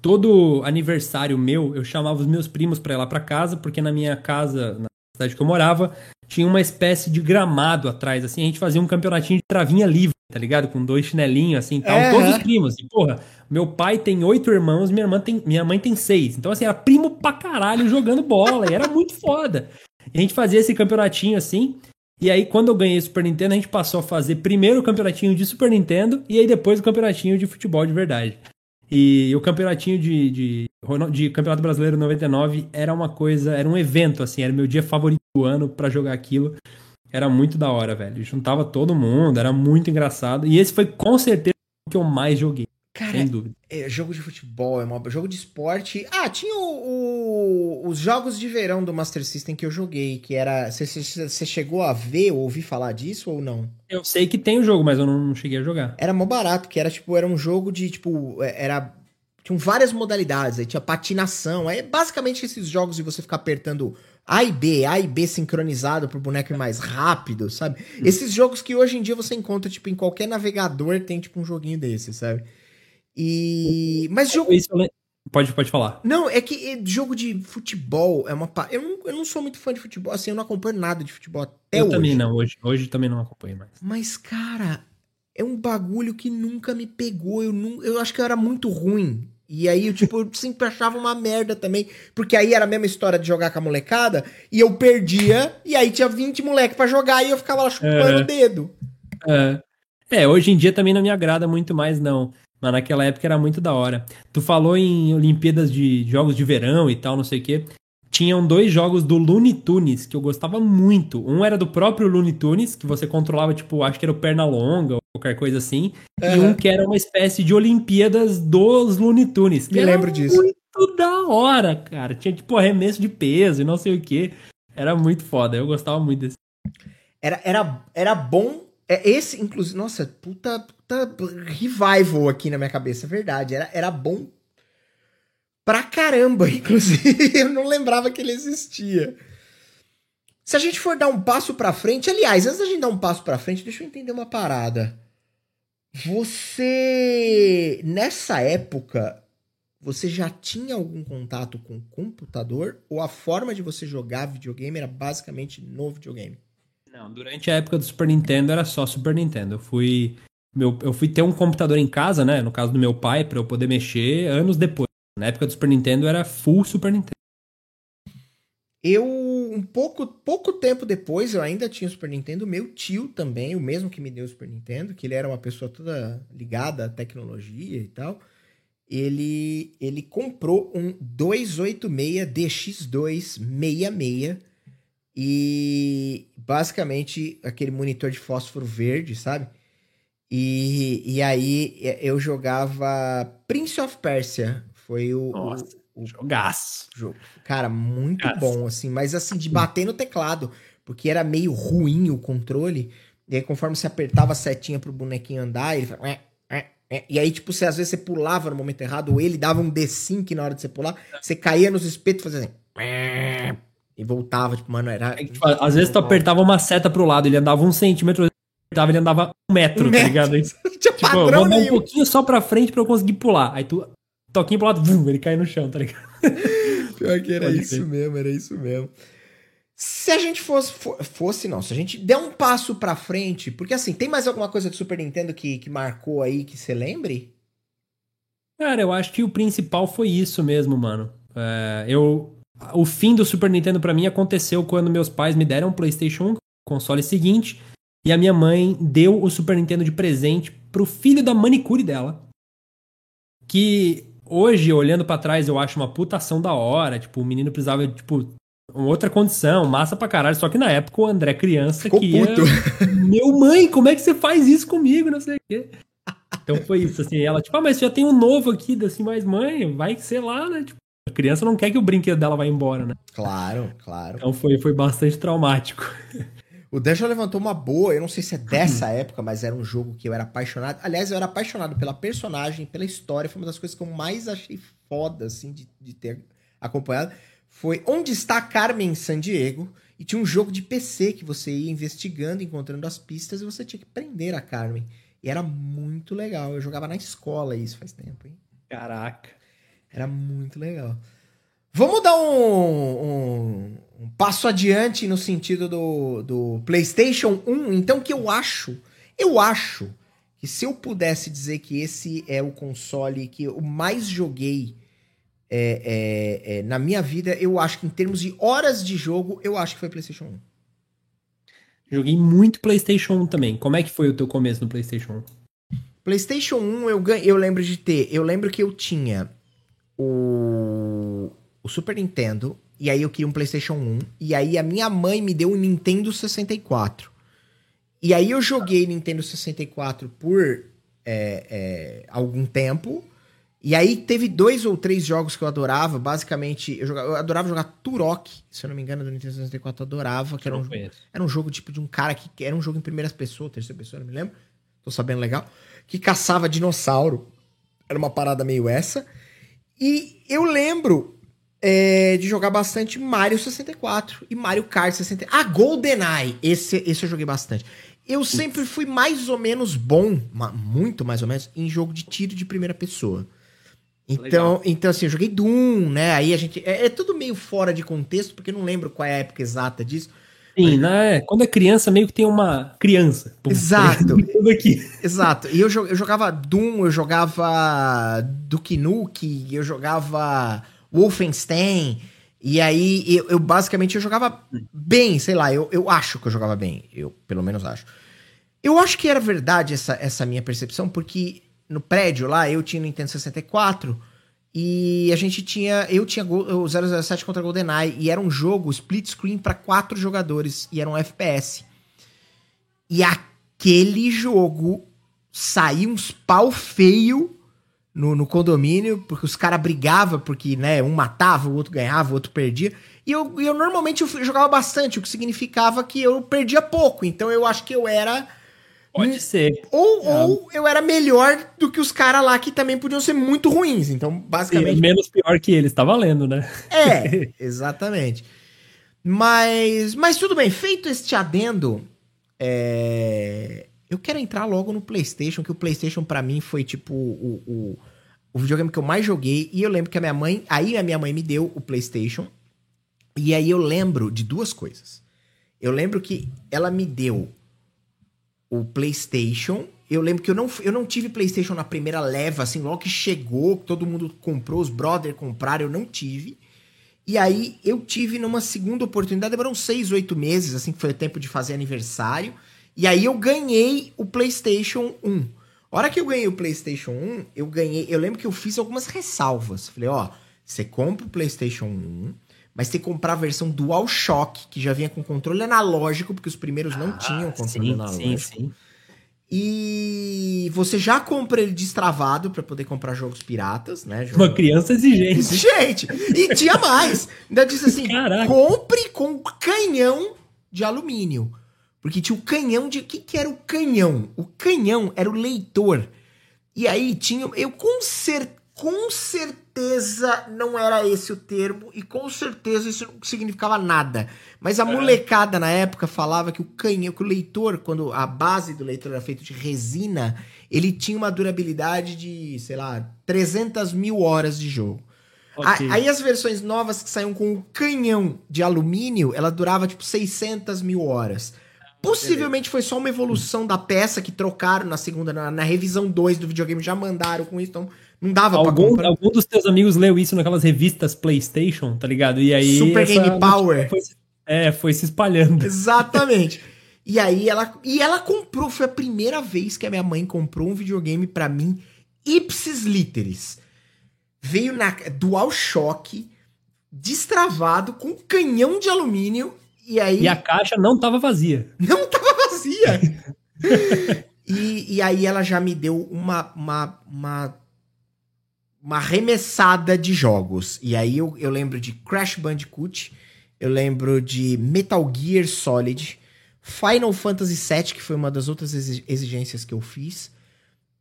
Todo aniversário meu, eu chamava os meus primos pra ir lá pra casa, porque na minha casa, na cidade que eu morava, tinha uma espécie de gramado atrás, assim, a gente fazia um campeonatinho de travinha livre, tá ligado? Com dois chinelinhos, assim, tal, é. todos os primos. E, porra, meu pai tem oito irmãos, minha, irmã tem, minha mãe tem seis. Então, assim, era primo pra caralho jogando bola, e era muito foda. E a gente fazia esse campeonatinho, assim, e aí, quando eu ganhei o Super Nintendo, a gente passou a fazer primeiro o campeonatinho de Super Nintendo, e aí depois o campeonatinho de futebol de verdade. E o campeonatinho de, de, de, Campeonato Brasileiro 99 era uma coisa, era um evento, assim, era meu dia favorito do ano para jogar aquilo. Era muito da hora, velho. Juntava todo mundo, era muito engraçado. E esse foi com certeza o que eu mais joguei. Cara, sem dúvida. É, jogo de futebol, é uma, jogo de esporte. Ah, tinha o, o, os jogos de verão do Master System que eu joguei, que era. Você chegou a ver ou ouvir falar disso ou não? Eu sei que tem o jogo, mas eu não cheguei a jogar. Era mó barato, que era tipo, era um jogo de, tipo, é, era. Tinham várias modalidades, aí tinha patinação. É basicamente esses jogos de você ficar apertando A e B, A e B sincronizado pro boneco ir mais rápido, sabe? Hum. Esses jogos que hoje em dia você encontra, tipo, em qualquer navegador tem, tipo, um joguinho desse, sabe? E. Mas jogo. Pode, pode falar. Não, é que eh, jogo de futebol é uma. Eu não, eu não sou muito fã de futebol, assim, eu não acompanho nada de futebol até eu hoje. Eu também não, hoje, hoje também não acompanho mais. Mas, cara, é um bagulho que nunca me pegou. Eu, não, eu acho que eu era muito ruim. E aí, eu, tipo, eu sempre achava uma merda também. Porque aí era a mesma história de jogar com a molecada. E eu perdia. E aí tinha 20 moleques para jogar. E eu ficava lá chupando é. o dedo. É. é, hoje em dia também não me agrada muito mais, não. Mas naquela época era muito da hora. Tu falou em Olimpíadas de Jogos de Verão e tal, não sei o quê. tinham dois jogos do Looney Tunes que eu gostava muito. Um era do próprio Looney Tunes, que você controlava, tipo, acho que era o Pernalonga ou qualquer coisa assim. Uhum. E um que era uma espécie de Olimpíadas dos Looney Tunes. Me lembro disso. Muito da hora, cara. Tinha, tipo, arremesso de peso e não sei o que. Era muito foda. Eu gostava muito desse. Era, era, era bom. É, esse, inclusive, nossa, puta, puta revival aqui na minha cabeça, é verdade. Era, era bom pra caramba, inclusive. Eu não lembrava que ele existia. Se a gente for dar um passo pra frente, aliás, antes da gente dar um passo pra frente, deixa eu entender uma parada. Você, nessa época, você já tinha algum contato com computador ou a forma de você jogar videogame era basicamente no videogame? Não, durante a época do Super Nintendo era só Super Nintendo. Eu fui, meu, eu fui ter um computador em casa, né? No caso do meu pai, para eu poder mexer anos depois. Na época do Super Nintendo era full Super Nintendo. Eu, um pouco, pouco tempo depois, eu ainda tinha o Super Nintendo. Meu tio também, o mesmo que me deu o Super Nintendo, que ele era uma pessoa toda ligada à tecnologia e tal. Ele, ele comprou um 286 DX2 66 e basicamente aquele monitor de fósforo verde, sabe? E, e aí eu jogava Prince of Persia foi o. Nossa, o, o jogaço. Jogo. Cara, muito jogaço. bom, assim, mas assim, de bater no teclado, porque era meio ruim o controle. E aí, conforme você apertava a setinha pro bonequinho andar, ele falava. E aí, tipo, você, às vezes você pulava no momento errado, ou ele dava um D5 na hora de você pular, você caía nos espetos e fazia assim. E voltava, tipo, mano, era. É, tipo, às vezes tu apertava uma seta pro lado, ele andava um centímetro, apertava, ele andava um metro, um tá ligado? Tinha tipo, padrão vou dar um pouquinho só pra frente pra eu conseguir pular. Aí tu toquinho pro lado, vum, ele cai no chão, tá ligado? Pior que era Pode isso ver. mesmo, era isso mesmo. Se a gente fosse, fosse, não, se a gente der um passo pra frente, porque assim, tem mais alguma coisa do Super Nintendo que, que marcou aí que você lembre? Cara, eu acho que o principal foi isso mesmo, mano. É, eu, o fim do Super Nintendo para mim aconteceu quando meus pais me deram um PlayStation 1, console seguinte, e a minha mãe deu o Super Nintendo de presente pro filho da manicure dela. Que hoje, olhando para trás, eu acho uma putação da hora. Tipo, o menino precisava, tipo, outra condição, massa pra caralho. Só que na época o André criança Ficou queria... puto. Meu mãe, como é que você faz isso comigo? Não sei o quê. Então foi isso, assim. Ela, tipo, ah, mas já tem um novo aqui, assim, mas mãe, vai ser lá, né? Tipo, a criança não quer que o brinquedo dela vá embora, né? Claro, claro. Então foi, foi bastante traumático. O já levantou uma boa, eu não sei se é dessa época, mas era um jogo que eu era apaixonado. Aliás, eu era apaixonado pela personagem, pela história. Foi uma das coisas que eu mais achei foda, assim, de, de ter acompanhado. Foi Onde está Carmen San Diego? E tinha um jogo de PC que você ia investigando, encontrando as pistas e você tinha que prender a Carmen. E era muito legal. Eu jogava na escola isso faz tempo, hein? Caraca. Era muito legal. Vamos dar um, um, um, passo adiante no sentido do, do PlayStation 1. Então, que eu acho, eu acho que se eu pudesse dizer que esse é o console que eu mais joguei é, é, é, na minha vida, eu acho que em termos de horas de jogo, eu acho que foi PlayStation 1. Joguei muito PlayStation 1 também. Como é que foi o teu começo no PlayStation 1? PlayStation 1 eu, eu lembro de ter. Eu lembro que eu tinha o o Super Nintendo, e aí eu queria um PlayStation 1, e aí a minha mãe me deu um Nintendo 64. E aí eu joguei Nintendo 64 por é, é, algum tempo, e aí teve dois ou três jogos que eu adorava, basicamente, eu, jogava, eu adorava jogar Turok, se eu não me engano, do Nintendo 64, eu adorava, que era um, era um jogo tipo de um cara que era um jogo em primeira pessoa, terceira pessoa, não me lembro, tô sabendo legal, que caçava dinossauro, era uma parada meio essa, e eu lembro é, de jogar bastante Mario 64 e Mario Kart 60. Ah, GoldenEye! Esse, esse eu joguei bastante. Eu sempre fui mais ou menos bom, muito mais ou menos, em jogo de tiro de primeira pessoa. Então, então assim, eu joguei Doom, né? Aí a gente. É, é, tudo meio fora de contexto, porque eu não lembro qual é a época exata disso. Sim, né? Quando é criança, meio que tem uma criança. Exato. Tudo aqui. Exato. E eu, eu jogava Doom, eu jogava Duke Nukem, eu jogava Wolfenstein. E aí, eu, eu, basicamente eu jogava bem, sei lá, eu, eu acho que eu jogava bem. Eu, pelo menos, acho. Eu acho que era verdade essa, essa minha percepção, porque no prédio lá eu tinha Nintendo 64 E a gente tinha. Eu tinha o 007 contra GoldenEye. E era um jogo split screen para quatro jogadores. E era um FPS. E aquele jogo saiu uns pau feio no, no condomínio, porque os caras brigavam, porque né, um matava, o outro ganhava, o outro perdia. E eu, eu normalmente eu jogava bastante, o que significava que eu perdia pouco. Então eu acho que eu era Pode ser. Ou, é. ou eu era melhor do que os caras lá que também podiam ser muito ruins. Então, basicamente. Menos pior que eles, tá valendo, né? É, exatamente. Mas, mas tudo bem, feito este adendo, é... eu quero entrar logo no PlayStation, que o PlayStation para mim foi tipo o, o, o videogame que eu mais joguei. E eu lembro que a minha mãe. Aí a minha mãe me deu o PlayStation. E aí eu lembro de duas coisas. Eu lembro que ela me deu o PlayStation. Eu lembro que eu não, eu não tive PlayStation na primeira leva, assim, logo que chegou, todo mundo comprou, os brother compraram, eu não tive. E aí eu tive numa segunda oportunidade, demorou seis, oito meses, assim, que foi o tempo de fazer aniversário. E aí eu ganhei o PlayStation 1. A hora que eu ganhei o PlayStation 1, eu ganhei. Eu lembro que eu fiz algumas ressalvas. Falei, ó, você compra o PlayStation 1, mas tem que comprar a versão DualShock, que já vinha com controle analógico, porque os primeiros não ah, tinham controle sim, analógico. Sim, sim. E você já compra ele destravado para poder comprar jogos piratas, né? Uma criança exigente. Exigente. E tinha mais. Ainda disse assim: Caraca. compre com canhão de alumínio. Porque tinha o canhão de. O que, que era o canhão? O canhão era o leitor. E aí tinha. Eu com certeza com certeza não era esse o termo e com certeza isso não significava nada. Mas a é. molecada na época falava que o canhão, que o leitor, quando a base do leitor era feito de resina, ele tinha uma durabilidade de, sei lá, 300 mil horas de jogo. Okay. Aí as versões novas que saíam com o canhão de alumínio, ela durava tipo 600 mil horas. Possivelmente foi só uma evolução da peça que trocaram na segunda, na, na revisão 2 do videogame, já mandaram com isso, então não dava algum, pra comprar. Algum dos teus amigos leu isso naquelas revistas PlayStation, tá ligado? E aí. Super Game Power. Foi, é, foi se espalhando. Exatamente. E aí ela. E ela comprou, foi a primeira vez que a minha mãe comprou um videogame para mim, ipsis literis. Veio na DualShock, destravado, com canhão de alumínio. E aí. E a caixa não tava vazia. Não tava vazia! e, e aí ela já me deu uma, uma, uma uma remessada de jogos. E aí eu, eu lembro de Crash Bandicoot, eu lembro de Metal Gear Solid, Final Fantasy VII, que foi uma das outras exigências que eu fiz,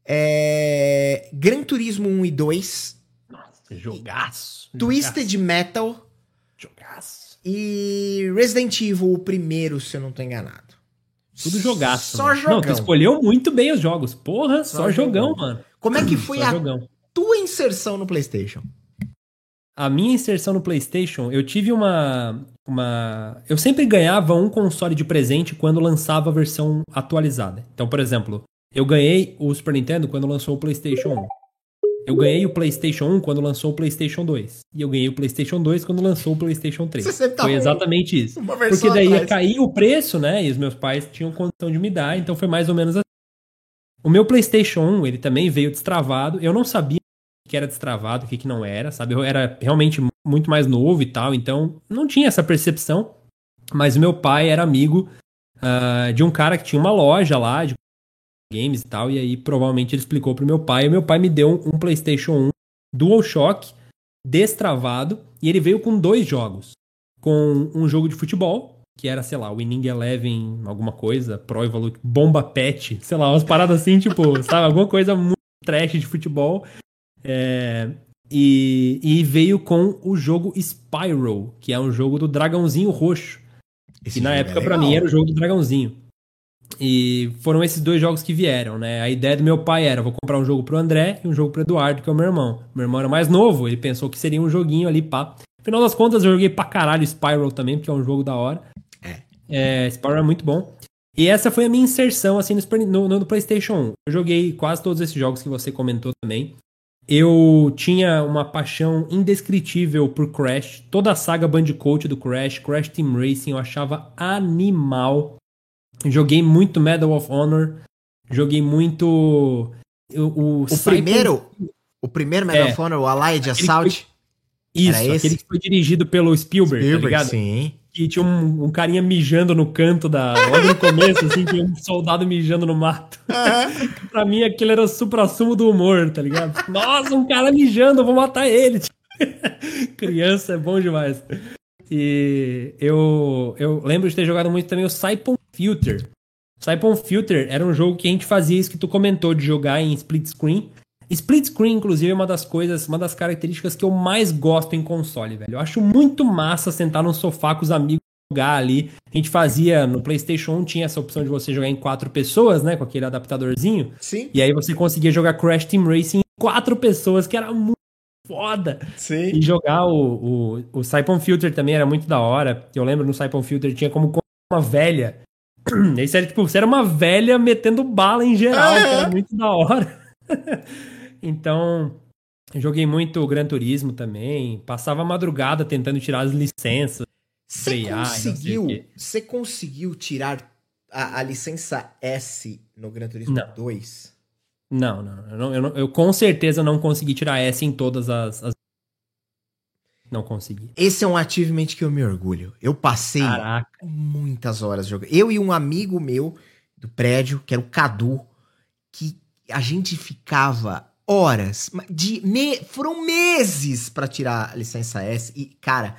é... Gran Turismo 1 e 2. Nossa, jogaço. Twisted jogaço. Metal. Jogaço. E Resident Evil, o primeiro, se eu não tô enganado. Tudo jogaço. Só mano. jogão. Não, tu escolheu muito bem os jogos. Porra, só, só jogão, jogão, mano. Como é que foi a jogão tua inserção no PlayStation? A minha inserção no PlayStation, eu tive uma. uma... Eu sempre ganhava um console de presente quando lançava a versão atualizada. Então, por exemplo, eu ganhei o Super Nintendo quando lançou o PlayStation 1. Eu ganhei o PlayStation 1 quando lançou o PlayStation 2. E eu ganhei o PlayStation 2 quando lançou o PlayStation 3. Tá foi exatamente isso. Porque daí ia cair o preço, né? E os meus pais tinham condição de me dar, então foi mais ou menos assim. O meu PlayStation 1, ele também veio destravado. Eu não sabia que era destravado, o que, que não era, sabe? Eu era realmente muito mais novo e tal, então não tinha essa percepção. Mas meu pai era amigo uh, de um cara que tinha uma loja lá de games e tal, e aí provavelmente ele explicou pro meu pai, e meu pai me deu um, um PlayStation 1 DualShock destravado, e ele veio com dois jogos. Com um jogo de futebol, que era, sei lá, Winning Eleven, alguma coisa, Pro Evolution, Bomba Pet, sei lá, umas paradas assim, tipo, sabe, alguma coisa muito trash de futebol. É, e, e, veio com o jogo Spyro, que é um jogo do dragãozinho roxo. Esse que na época, é para mim, era o jogo do dragãozinho. E foram esses dois jogos que vieram, né? A ideia do meu pai era: vou comprar um jogo pro André e um jogo pro Eduardo, que é o meu irmão. Meu irmão era mais novo, ele pensou que seria um joguinho ali, pá. Afinal das contas, eu joguei pra caralho Spyro também, porque é um jogo da hora. É. é Spyro é muito bom. E essa foi a minha inserção, assim, no, no, no PlayStation 1. Eu joguei quase todos esses jogos que você comentou também. Eu tinha uma paixão indescritível por Crash. Toda a saga Bandicoot do Crash, Crash Team Racing, eu achava animal. Joguei muito Medal of Honor. Joguei muito. O, o, primeiro. O primeiro Medal É. of Honor, o Allied Aquele Assault. Isso, Era esse? aquele que foi dirigido pelo Spielberg, tá ligado? sim. Que tinha um, um carinha mijando no canto da. Logo no começo, assim, tinha um soldado mijando no mato. pra mim, aquele era o supra-sumo do humor, tá ligado? Nossa, um cara mijando, eu vou matar ele. Criança é bom demais. E eu, eu lembro de ter jogado muito também o Saipon Filter. Saipon Filter era um jogo que a gente fazia isso que tu comentou de jogar em split screen. Split screen, inclusive, é uma das coisas, uma das características que eu mais gosto em console, velho. Eu acho muito massa sentar num sofá com os amigos jogar ali. A gente fazia no PlayStation 1, tinha essa opção de você jogar em quatro pessoas, né? Com aquele adaptadorzinho. Sim. E aí você conseguia jogar Crash Team Racing em quatro pessoas, que era muito foda. Sim. E jogar o, o, o Saipon Filter também era muito da hora. Eu lembro no Saipon Filter tinha como uma velha. Esse era tipo, você era uma velha metendo bala em geral, que era muito da hora. então, joguei muito Gran Turismo também. Passava a madrugada tentando tirar as licenças. Você conseguiu, você conseguiu tirar a, a licença S no Gran Turismo Não. 2? Não, não, eu, não, eu, não- eu com certeza não consegui tirar S em todas as. as- Não consegui. Esse é um achievement que eu me orgulho. Eu passei Caraca. muitas horas jogando. Eu e um amigo meu do prédio, que era o Cadu, que a gente ficava horas, de me- foram meses pra tirar a licença S e, cara,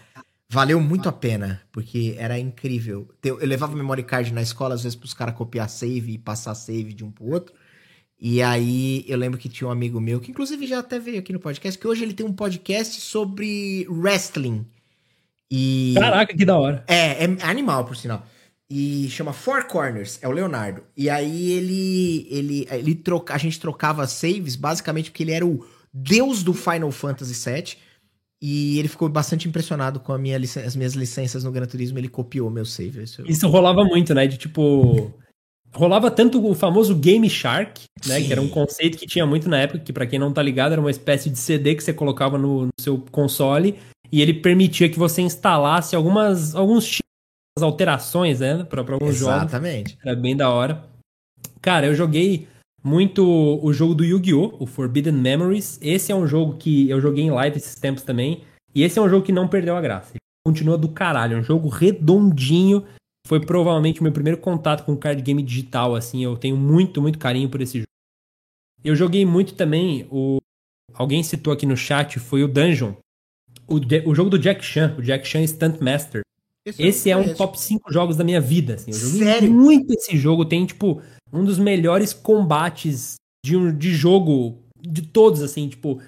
valeu muito a pena, porque era incrível. Eu, eu levava memory card na escola às vezes pros caras copiar save e passar save de um pro outro. E aí eu lembro que tinha um amigo meu, que inclusive já até veio aqui no podcast, que hoje ele tem um podcast sobre wrestling. E Caraca, que da hora. é, é animal, por sinal. E chama Four Corners, é o Leonardo. E aí ele. ele, ele troca, a gente trocava saves, basicamente porque ele era o deus do Final Fantasy VII. E ele ficou bastante impressionado com a minha as minhas licenças no Gran Turismo. Ele copiou meu save. Isso eu- Isso rolava muito, né? De tipo. Rolava tanto o famoso Game Shark, né? Sim. Que era um conceito que tinha muito na época, que pra quem não tá ligado, era uma espécie de CD que você colocava no, no seu console e ele permitia que você instalasse algumas alguns alterações, né? Pra, pra alguns jogos. Exatamente. Era bem da hora. Cara, eu joguei muito o jogo do Yu-Gi-Oh!, o Forbidden Memories. Esse é um jogo que eu joguei em live esses tempos também. E esse é um jogo que não perdeu a graça. Ele continua do caralho. É um jogo redondinho. Foi provavelmente o meu primeiro contato com card game digital, assim. Eu tenho muito, muito carinho por esse jogo. Eu joguei muito também o. Alguém citou aqui no chat, foi o Dungeon. O, Ja- o jogo do Jack Chan, o Jack Chan Stunt Master. eu Esse é um top 5 jogos da minha vida. Assim. Eu joguei Sério? muito esse jogo. Tem, tipo, um dos melhores combates de, um, de jogo de todos, assim, tipo.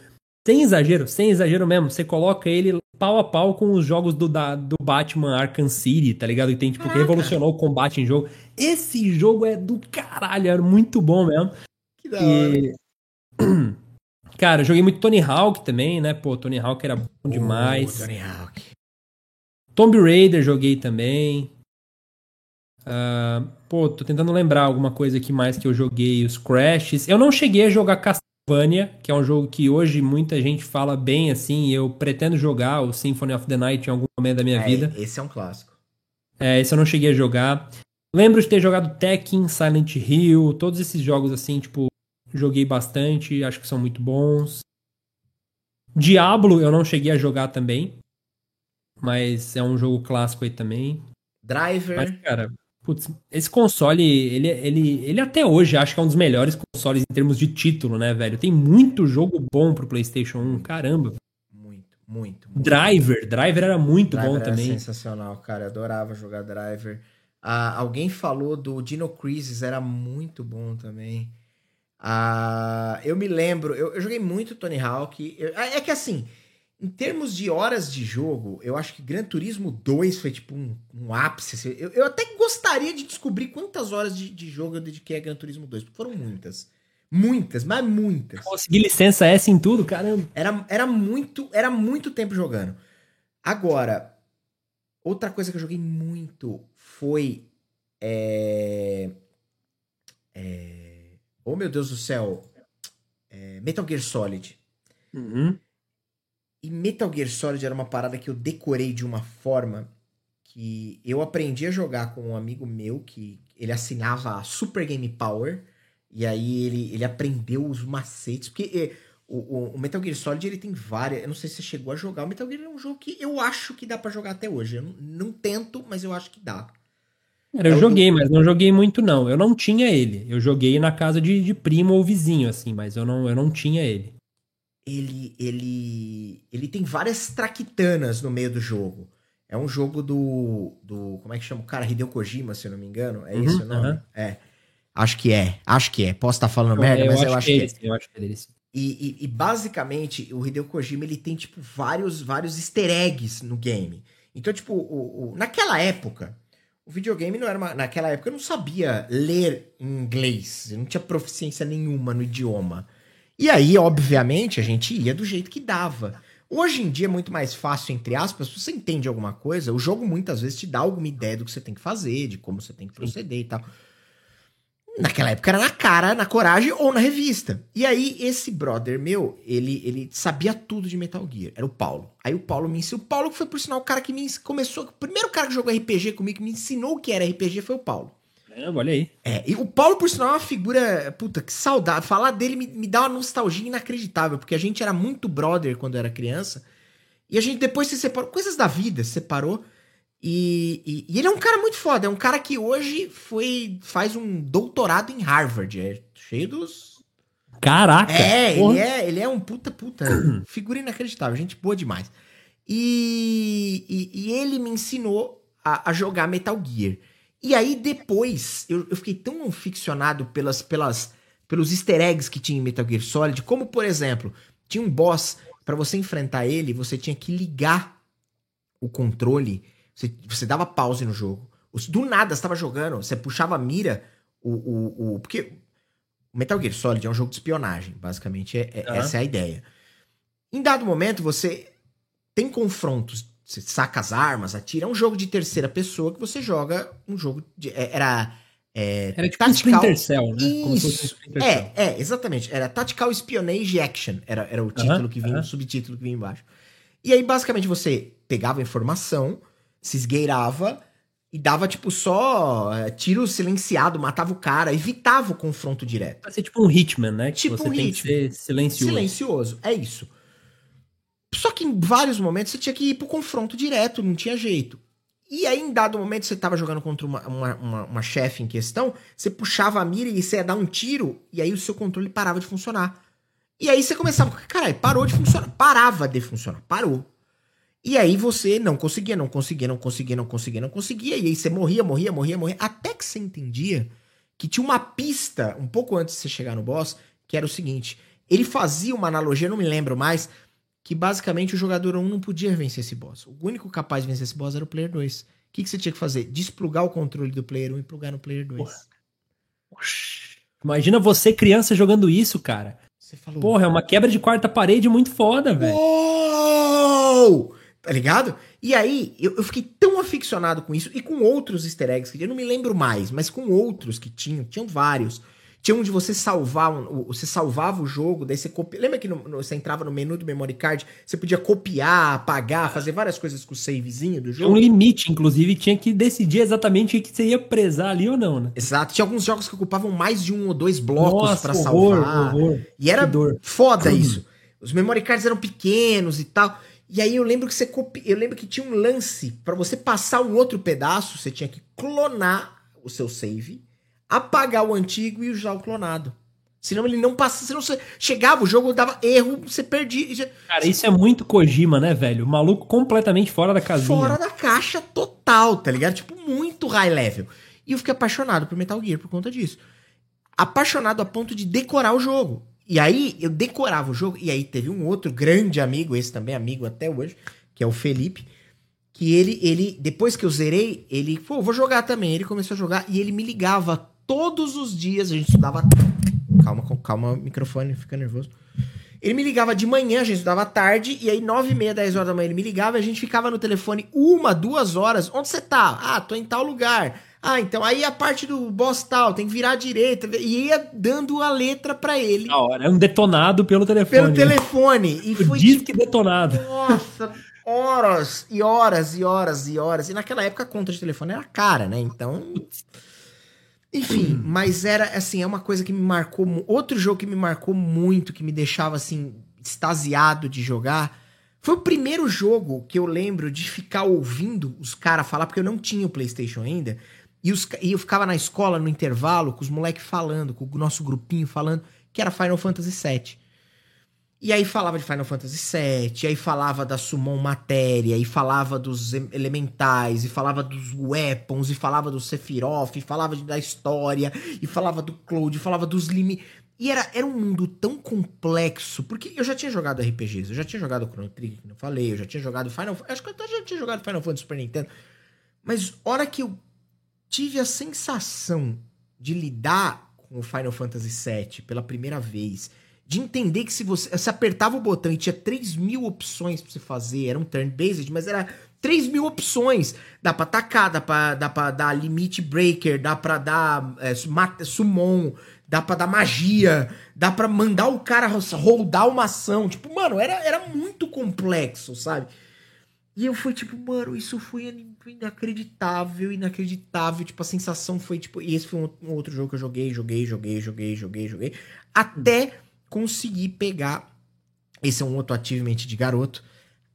Sem exagero, sem exagero mesmo. Você coloca ele pau a pau com os jogos do, da- do Batman Arkham City, tá ligado? E tem, tipo, que revolucionou o combate em jogo. Esse jogo é do caralho, é muito bom mesmo. Que da hora. E. Cara, eu joguei muito Tony Hawk também, né? Pô, Tony Hawk era bom demais. Oh, Tony Hawk. Tomb Raider joguei também. Ah, pô, tô tentando lembrar alguma coisa aqui mais que eu joguei. Os Crashes. Eu não cheguei a jogar Castlevania, que é um jogo que hoje muita gente fala bem assim. e Eu pretendo jogar o Symphony of the Night em algum momento da minha É, vida. Esse é um clássico. É, esse eu não cheguei a jogar. Lembro de ter jogado Tekken, Silent Hill, todos esses jogos assim, tipo, joguei bastante, acho que são muito bons. Diablo eu não cheguei a jogar também, mas é um jogo clássico aí também. Driver. Mas, cara, putz, esse console, ele, ele, ele até hoje acho que é um dos melhores consoles em termos de título, né, velho? Tem muito jogo bom pro PlayStation 1, caramba. Muito, muito, muito. Driver, Driver era muito Driver bom era também. sensacional, cara. Eu adorava jogar Driver. Ah, alguém falou do Dino Crisis, era muito bom também. Ah, eu me lembro, eu, eu joguei muito Tony Hawk. Eu- é que assim, em termos de horas de jogo, eu acho que Gran Turismo 2 foi tipo um, um ápice. assim. Eu, eu até gostaria de descobrir quantas horas de, de jogo eu dediquei a Gran Turismo 2, porque foram muitas. Muitas, mas muitas. Consegui licença S em tudo, caramba. Era, era muito era muito tempo jogando. Agora, outra coisa que eu joguei muito foi. É... é, Oh meu Deus do céu! É, Metal Gear Solid. Uhum. E Metal Gear Solid era uma parada que eu decorei de uma forma que eu aprendi a jogar com um amigo meu que ele assinava a Super Game Power. E aí ele, ele aprendeu os macetes. Porque eh, O, o, Metal Gear Solid ele tem várias. Eu não sei se você chegou a jogar. O Metal Gear é um jogo que eu acho que dá para jogar até hoje. Eu não, não, tento, mas eu acho que dá. Cara, eu é joguei, do... mas não joguei muito, não. Eu não tinha ele. Eu joguei na casa de, de primo ou vizinho, assim, mas eu não, eu não tinha ele. Ele, ele, ele tem várias traquitanas no meio do jogo. É um jogo do, do. Como é que chama o cara? Hideo Kojima, se eu não me engano. É uhum, isso o nome? Uhum. É. Acho que é. Acho que é. Posso estar falando eu, merda, eu mas eu acho que, é. Eu acho que é dele, sim. E, e, e, basicamente, o Hideo Kojima ele tem, tipo, vários, vários easter eggs no game. Então, tipo, o, o, naquela época, o videogame não era uma. Naquela época eu não sabia ler em inglês. Eu não tinha proficiência nenhuma no idioma. E aí, obviamente, a gente ia do jeito que dava. Hoje em dia é muito mais fácil, entre aspas, se você entende alguma coisa, o jogo muitas vezes te dá alguma ideia do que você tem que fazer, de como você tem que proceder e tal. Naquela época era na cara, na coragem ou na revista. E aí, esse brother meu, ele, ele sabia tudo de Metal Gear. Era o Paulo. Aí o Paulo me ensinou. O Paulo foi, por sinal, o cara que me começou. O primeiro cara que jogou RPG comigo, que me ensinou o que era RPG, foi o Paulo. É, olha aí. É, e o Paulo, por sinal, é uma figura. Puta, que saudade. Falar dele me, me dá uma nostalgia inacreditável, porque a gente era muito brother quando era criança. E a gente depois se separou. Coisas da vida, se separou. E, e, e, ele é um cara muito foda. É um cara que hoje foi faz um doutorado em Harvard. É cheio dos. Caraca! É, ele é, ele é um puta puta. figura inacreditável. Gente boa demais. E, e, e ele me ensinou a, a, jogar Metal Gear. E aí depois eu, eu fiquei tão ficcionado pelas, pelas, pelos easter eggs que tinha em Metal Gear Solid. Como, por exemplo, tinha um boss. para você enfrentar ele, você tinha que ligar o controle você, você dava pause no jogo. Do nada, você estava jogando, você puxava a mira, o, o, o, porque Metal Gear Solid é um jogo de espionagem, basicamente. É, é uhum. Essa é a ideia. Em dado momento, você tem confrontos, você saca as armas, atira. É um jogo de terceira pessoa que você joga um jogo de. É, era. É, era tipo tactical... Splinter Cell, né? Isso. Um é, é, exatamente. Era Tactical Espionage Action. Era, era o título uhum, que vinha, uhum. o subtítulo que vinha embaixo. E aí, basicamente, você pegava informação, se esgueirava e dava, tipo, só é, tiro silenciado, matava o cara, evitava o confronto direto. Vai ser tipo um Hitman, né? Tipo você um Hitman. silencioso. Silencioso, é isso. Só que em vários momentos você tinha que ir pro confronto direto, não tinha jeito. E aí, em dado momento, você tava jogando contra uma, uma, uma, uma chefe em questão, você puxava a mira e você ia dar um tiro, e aí o seu controle parava de funcionar. E aí você começava, caralho, parou de funcionar. Parava de funcionar, parou. E aí você não conseguia, não conseguia, não conseguia, não conseguia, não conseguia. E aí você morria, morria, morria, morria. Até que você entendia que tinha uma pista, um pouco antes de você chegar no boss, que era o seguinte: ele fazia uma analogia, não me lembro mais, que basicamente o jogador 1 não podia vencer esse boss. O único capaz de vencer esse boss era o player 2. O que, que você tinha que fazer? Desplugar o controle do player 1 e plugar no player 2. Imagina você, criança, jogando isso, cara. Você falou. Porra, é uma quebra de quarta parede muito foda, velho. Tá ligado? E aí, eu, eu, fiquei tão aficionado com isso e com outros easter eggs que eu não me lembro mais, mas com outros que tinham, tinham vários. Tinha um de você salvar, você salvava o jogo, daí você copia. Lembra que no, no, você entrava no menu do memory card, você podia copiar, apagar, fazer várias coisas com o savezinho do jogo? Um limite, inclusive, tinha que decidir exatamente o que você ia prezar ali ou não, né? Exato. Tinha alguns jogos que ocupavam mais de um ou dois blocos para salvar. Horror. E era foda isso. Os memory cards eram pequenos e tal. E aí eu lembro que você copi... eu lembro que tinha um lance para você passar um outro pedaço, você tinha que clonar o seu save, apagar o antigo e usar o clonado. Senão ele não passa, senão você chegava, o jogo dava erro, você perdia. Cara, isso é muito Kojima, né, velho? O maluco completamente fora da casinha. Fora da caixa total, tá ligado? Tipo, muito high level. E eu fiquei apaixonado por Metal Gear por conta disso. Apaixonado a ponto de decorar o jogo. E aí eu decorava o jogo, e aí teve um outro grande amigo, esse também é amigo até hoje, que é o Felipe, que ele, ele depois que eu zerei, ele, pô, vou jogar também. Ele começou a jogar e ele me ligava todos os dias, a gente estudava. Calma, calma, microfone, fica nervoso. Ele me ligava de manhã, a gente estudava tarde, e aí nove e meia, dez horas da manhã ele me ligava, e a gente ficava no telefone uma, duas horas. Onde você tá? Ah, tô em tal lugar. Ah, então aí a parte do boss tal, tem que virar à direita. E ia dando a letra para ele. Da hora, é um detonado pelo telefone. Pelo telefone. E foi Diz que detonado. Nossa, horas e horas e horas e horas. E naquela época a conta de telefone era cara, né? Então. Enfim, mas era assim, é uma coisa que me marcou. Outro jogo que me marcou muito, que me deixava assim, extasiado de jogar. Foi o primeiro jogo que eu lembro de ficar ouvindo os caras falar, porque eu não tinha o PlayStation ainda. E, os e eu ficava na escola, no intervalo, com os moleques falando, com o nosso grupinho falando, que era Final Fantasy VII. E aí falava de Final Fantasy VII, aí falava da Summon Matéria, e falava dos em- elementais, e falava dos weapons, e falava do Sephiroth, e falava de- da história, e falava do Cloud, e falava dos limites. E era, era um mundo tão complexo, porque eu já tinha jogado RPGs, eu já tinha jogado Chrono Trigger, que eu falei, eu já tinha jogado Final Acho que eu já tinha jogado Final Fantasy Super Nintendo. Mas hora que eu tive a sensação de lidar com o Final Fantasy VII pela primeira vez, de entender que se você, você apertava o botão e tinha 3 mil opções pra você fazer, era um turn-based, mas era 3 mil opções. Dá pra atacar, dá pra, dá pra dar limit breaker, dá pra dar é, summon, dá pra dar magia, dá pra mandar o cara rodar uma ação. Tipo, mano, era, era muito complexo, sabe? E eu fui tipo, mano, isso foi in- inacreditável, inacreditável. Tipo, a sensação foi tipo. E esse foi um outro jogo que eu joguei, joguei, joguei, joguei, joguei, joguei. Até conseguir pegar. Esse é um outro achievement de garoto.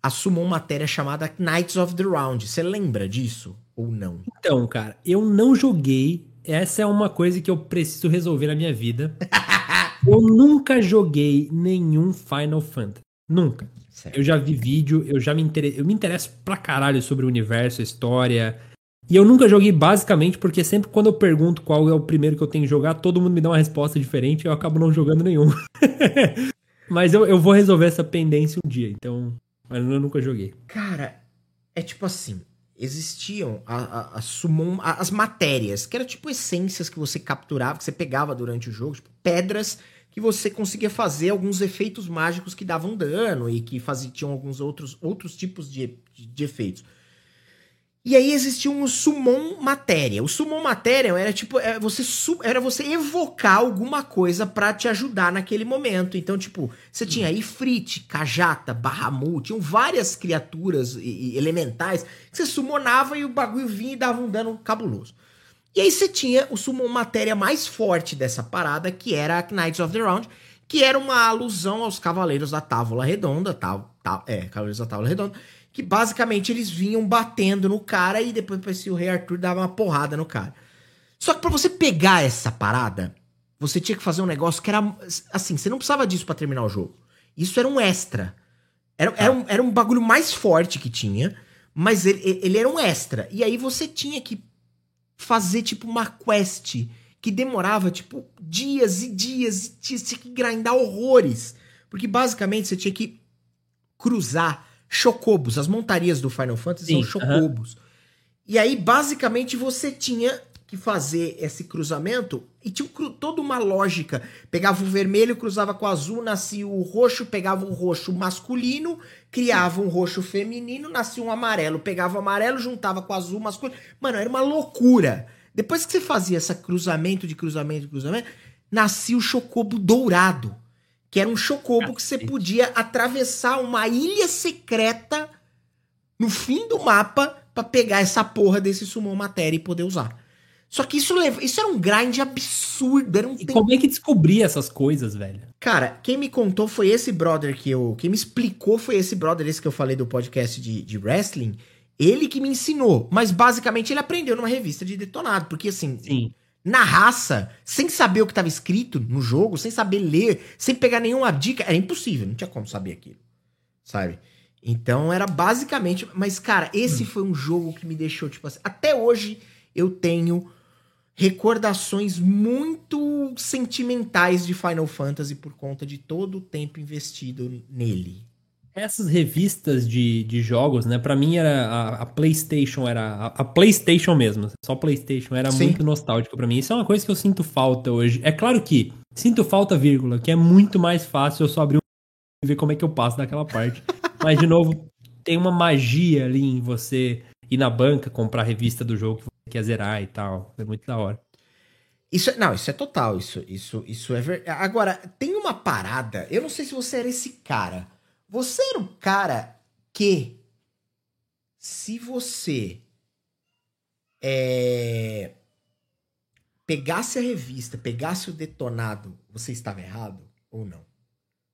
Assumou uma matéria chamada Knights of the Round. Você lembra disso? Ou não? Então, cara, eu não joguei. Essa é uma coisa que eu preciso resolver na minha vida. eu nunca joguei nenhum Final Fantasy. Nunca. Certo. Eu já vi vídeo, eu já me, inter... eu me interesso pra caralho sobre o universo, a história. E eu nunca joguei basicamente porque sempre quando eu pergunto qual é o primeiro que eu tenho que jogar, todo mundo me dá uma resposta diferente e eu acabo não jogando nenhum. Mas eu, eu vou resolver essa pendência um dia, então. Mas eu nunca joguei. Cara, é tipo assim. Existiam a, a- a summon- a- as matérias, que eram tipo essências que você capturava, que você pegava durante o jogo, tipo pedras que você conseguia fazer alguns efeitos mágicos que davam dano e que faziam tinham alguns outros, outros tipos de, de, de efeitos. E aí existia um summon matéria. O summon matéria era tipo, é, você era você evocar alguma coisa pra te ajudar naquele momento. Então, tipo, você tinha Ifrit, Kajata, Bahamut, tinham várias criaturas e, e elementais que você summonava e o bagulho vinha e dava um dano cabuloso. E aí você tinha o summon matéria mais forte dessa parada, que era a Knights of the Round, que era uma alusão aos Cavaleiros da Távola Redonda, tá, tá, é, Cavaleiros da Távola Redonda, que basicamente eles vinham batendo no cara e depois parecia o Rei Arthur dava uma porrada no cara. Só que pra você pegar essa parada, você tinha que fazer um negócio que era assim, você não precisava disso pra terminar o jogo. Isso era um extra. Era, era, um, era um bagulho mais forte que tinha, mas ele, ele era um extra. E aí você tinha que fazer tipo uma quest que demorava tipo dias e dias e dias, tinha que grindar horrores. Porque basicamente você tinha que cruzar chocobos, as montarias do Final Fantasy Sim, são chocobos. E aí basicamente você tinha que fazer esse cruzamento e tinha um toda uma lógica. Pegava o vermelho, cruzava com o azul, nascia o roxo, pegava o roxo masculino, criava um roxo feminino, nascia um amarelo, pegava o amarelo, juntava com o azul masculino. Mano, era uma loucura. Depois que você fazia esse cruzamento de cruzamento de cruzamento, nascia o chocobo dourado, que era um chocobo que você podia atravessar uma ilha secreta no fim do mapa pra pegar essa porra desse summon matéria e poder usar. Só que isso, leva, isso era um grind absurdo, era um E tempo como é que descobri essas coisas, velho? Cara, quem me contou foi esse brother que eu. Quem me explicou foi esse brother, esse que eu falei do podcast de, de wrestling. Ele que me ensinou. Mas basicamente ele aprendeu numa revista de detonado. Porque assim, Sim. Na raça, sem saber o que estava escrito no jogo, sem saber ler, sem pegar nenhuma dica, era impossível, não tinha como saber aquilo. Sabe? Então era basicamente. Mas, cara, esse foi um jogo que me deixou, tipo assim. Até hoje eu tenho recordações muito sentimentais de Final Fantasy por conta de todo o tempo investido nele. Essas revistas de, de jogos, né? Pra mim era a, a PlayStation, era a, a PlayStation mesmo. Só PlayStation era Sim. muito nostálgico pra mim. Isso é uma coisa que eu sinto falta hoje. É claro que sinto falta, vírgula, que é muito mais fácil eu só abrir um e ver como é que eu passo daquela parte. Mas, de novo, tem uma magia ali em você ir na banca, comprar a revista do jogo que você quer zerar e tal. É muito da hora. Isso é, não, isso é total, isso, isso, isso é verdade. Agora, tem uma parada, eu não sei se você era esse cara. Você era o cara que, se você é, pegasse a revista, pegasse o detonado, você estava errado ou não?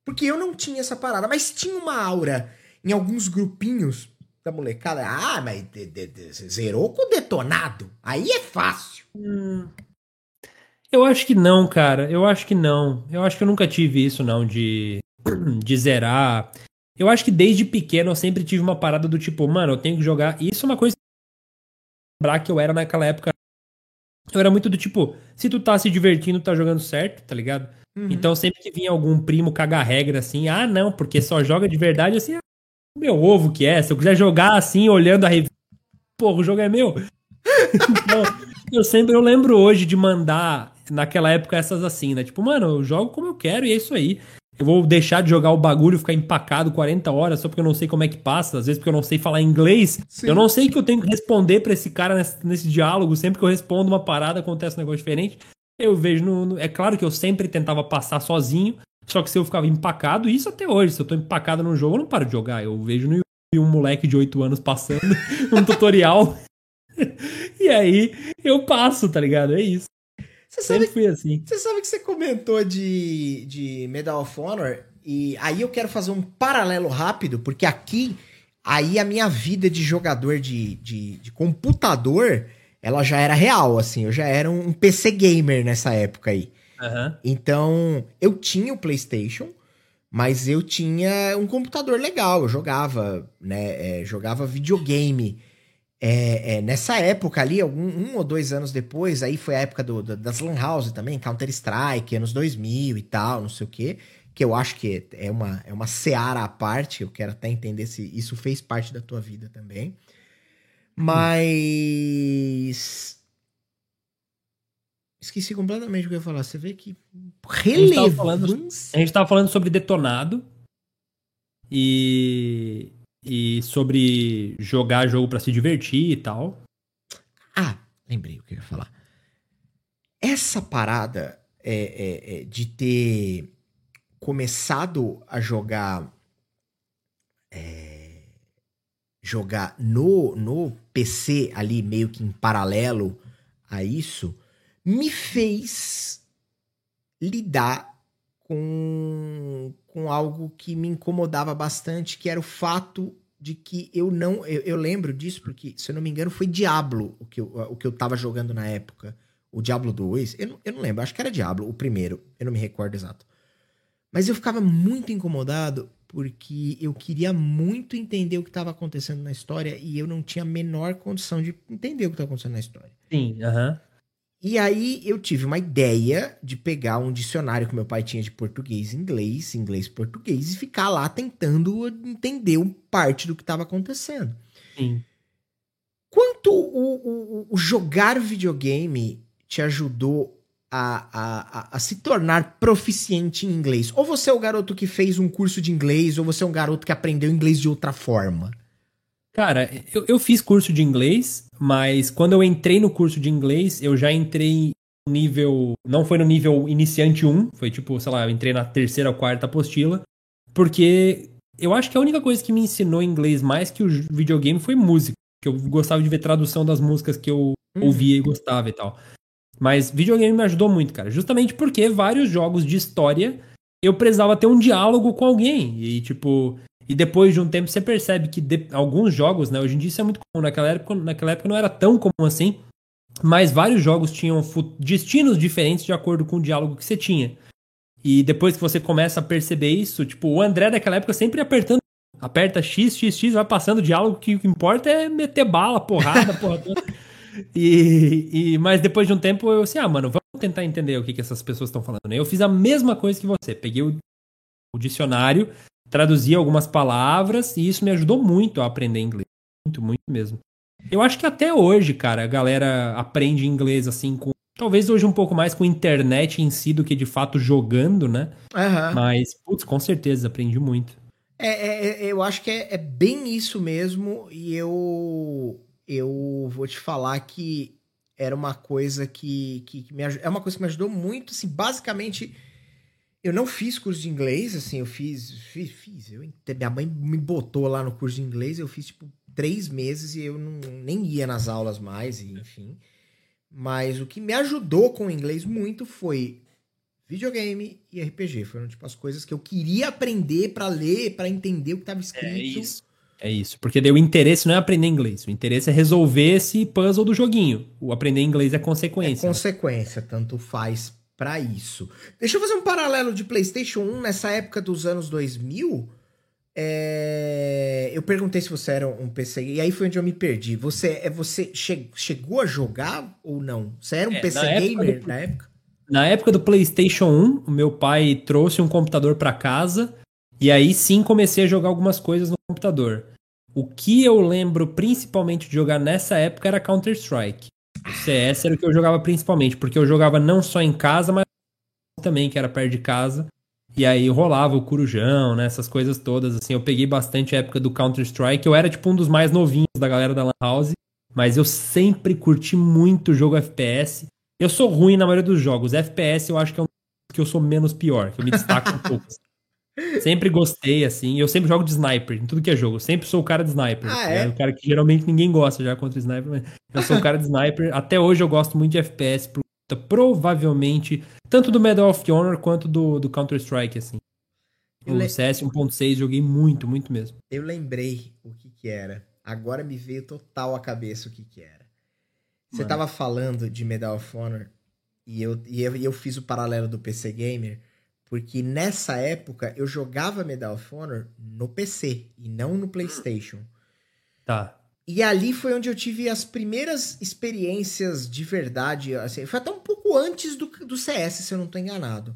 Porque eu não tinha essa parada, mas tinha uma aura em alguns grupinhos da molecada. Ah, mas de, de, de, zerou com o detonado. Aí é fácil. Hum. Eu acho que não, cara. Eu acho que não. Eu acho que eu nunca tive isso, não, de, de zerar. Eu acho que desde pequeno eu sempre tive uma parada do tipo, mano, eu tenho que jogar. E isso é uma coisa lembrar que eu era naquela época. Eu era muito do tipo, se tu tá se divertindo, tá jogando certo, tá ligado? Uhum. Então sempre que vinha algum primo cagar regra assim, ah, não, porque só joga de verdade assim, ah, meu ovo que é. Se eu quiser jogar assim, olhando a revista, porra, o jogo é meu. então, eu sempre eu lembro hoje de mandar naquela época essas assim, né? Tipo, mano, eu jogo como eu quero e é isso aí. Eu vou deixar de jogar o bagulho, ficar empacado 40 horas só porque eu não sei como é que passa, às vezes porque eu não sei falar inglês. Sim. Eu não sei que eu tenho que responder para esse cara nesse, nesse, diálogo. Sempre que eu respondo uma parada, acontece um negócio diferente. Eu vejo no, no, É claro que eu sempre tentava passar sozinho, só que se eu ficava empacado, isso até hoje, se eu tô empacado num jogo, eu não paro de jogar. Eu vejo no YouTube um moleque de 8 anos passando um tutorial. e aí eu passo, tá ligado? É isso. Você Sempre fui assim. Você sabe que você comentou de, de Medal of Honor, e aí eu quero fazer um paralelo rápido, porque aqui, aí a minha vida de jogador de, de, de computador, ela já era real, assim, eu já era um PC gamer nessa época aí. Uhum. Então, eu tinha o PlayStation, mas eu tinha um computador legal, eu jogava, né, é, jogava videogame. É, é, nessa época ali, algum, um ou dois anos depois, aí foi a época do, do das Lan House também, Counter-Strike, anos 2000 e tal, não sei o quê, que eu acho que é uma, é uma seara à parte, eu quero até entender se isso fez parte da tua vida também. Mas. Esqueci completamente o que eu ia falar. Você vê que. Relevância. A gente tava falando, a gente tava falando sobre detonado. E e sobre jogar jogo para se divertir e tal. Ah, lembrei o que eu ia falar. Essa parada é, é, é de ter começado a jogar é, jogar no, no PC ali meio que em paralelo a isso me fez lidar com, com algo que me incomodava bastante, que era o fato de que eu não. Eu, eu, lembro disso, porque, se eu não me engano, foi Diablo o que eu, o que eu tava jogando na época. O Diablo 2. Eu não, eu não lembro, acho que era Diablo, o primeiro. Eu não me recordo exato. Mas eu ficava muito incomodado porque eu queria muito entender o que estava acontecendo na história e eu não tinha a menor condição de entender o que estava acontecendo na história. Sim, aham. Uh -huh. E aí eu tive uma ideia de pegar um dicionário que meu pai tinha de português e inglês, inglês e português, e ficar lá tentando entender parte do que estava acontecendo. Sim. Quanto o, o, o, jogar videogame te ajudou a, a, a, a, se tornar proficiente em inglês? Ou você é o garoto que fez um curso de inglês, ou você é um garoto que aprendeu inglês de outra forma? Cara, eu, eu fiz curso de inglês, mas quando eu entrei no curso de inglês, eu já entrei no nível. Não foi no nível iniciante 1, foi tipo, sei lá, eu entrei na terceira ou quarta apostila, porque eu acho que a única coisa que me ensinou inglês mais que o videogame foi música. Que eu gostava de ver tradução das músicas que eu hum. ouvia e gostava e tal. Mas videogame me ajudou muito, cara. Justamente porque vários jogos de história eu precisava ter um diálogo com alguém. E, tipo, e depois de um tempo você percebe que de, alguns jogos, né? Hoje em dia isso é muito comum. Naquela época, naquela época não era tão comum assim. Mas vários jogos tinham destinos diferentes de acordo com o diálogo que você tinha. E depois que você começa a perceber isso, tipo, o André daquela época sempre apertando. Aperta X, X, X, vai passando o diálogo, que o que importa é meter bala, porrada, porra. E, e, mas depois de um tempo eu assim, ah, mano, vamos tentar entender o que, que essas pessoas estão falando. Eu fiz a mesma coisa que você. Peguei o, o dicionário, traduzi algumas palavras e isso me ajudou muito a aprender inglês. Muito, muito mesmo. Eu acho que até hoje, cara, a galera aprende inglês assim com. Talvez hoje um pouco mais com internet em si do que de fato jogando, né? Uhum. Mas, putz, com certeza, aprendi muito. É, é, é, eu acho que é, é, bem isso mesmo, e eu eu vou te falar que era uma coisa que, que, que me é uma coisa que me ajudou muito, assim, basicamente eu não fiz curso de inglês, assim, eu fiz, fiz, fiz eu, minha mãe me botou lá no curso de inglês, eu fiz, tipo, três meses e eu não, nem ia nas aulas mais, e, enfim. Mas o que me ajudou com o inglês muito foi videogame e RPG. Foram tipo as coisas que eu queria aprender para ler, para entender o que estava escrito. É isso. É isso, porque daí o interesse não é aprender inglês, o interesse é resolver esse puzzle do joguinho. O aprender inglês é consequência. É consequência, tanto faz para isso. Deixa eu fazer um paralelo de PlayStation 1 nessa época dos anos 2000. É... Eu perguntei se você era um PC e aí foi onde eu me perdi. Você é você che... chegou a jogar ou não? Você era um é, PC na gamer época do... na época? Na época do PlayStation 1, o meu pai trouxe um computador para casa e aí sim comecei a jogar algumas coisas no computador. O que eu lembro principalmente de jogar nessa época era Counter-Strike. O CS era o que eu jogava principalmente, porque eu jogava não só em casa, mas também, que era perto de casa. E aí rolava o Corujão, né? Essas coisas todas, assim. Eu peguei bastante a época do Counter-Strike. Eu era, tipo, um dos mais novinhos da galera da Lan House. Mas eu sempre curti muito o jogo FPS. Eu sou ruim na maioria dos jogos. FPS eu acho que é um que eu sou menos pior, que eu me destaco um pouco. Sempre gostei, assim. Eu sempre jogo de sniper em tudo que é jogo. Eu sempre sou o cara de sniper. Ah, é? é? O cara que geralmente ninguém gosta já contra sniper, mas eu sou o cara de sniper. Até hoje eu gosto muito de FPS. Provavelmente, tanto do Medal of Honor quanto do, do Counter-Strike, assim. O le... CS 1.6 joguei muito, muito mesmo. Eu lembrei o que que era. Agora me veio total a cabeça o que que era. Você Mano. tava falando de Medal of Honor e eu, e eu, e eu fiz o paralelo do PC Gamer. Porque nessa época eu jogava Medal of Honor no PC e não no PlayStation. Tá. E ali foi onde eu tive as primeiras experiências de verdade. Assim, foi até um pouco antes do, do CS, se eu não estou enganado.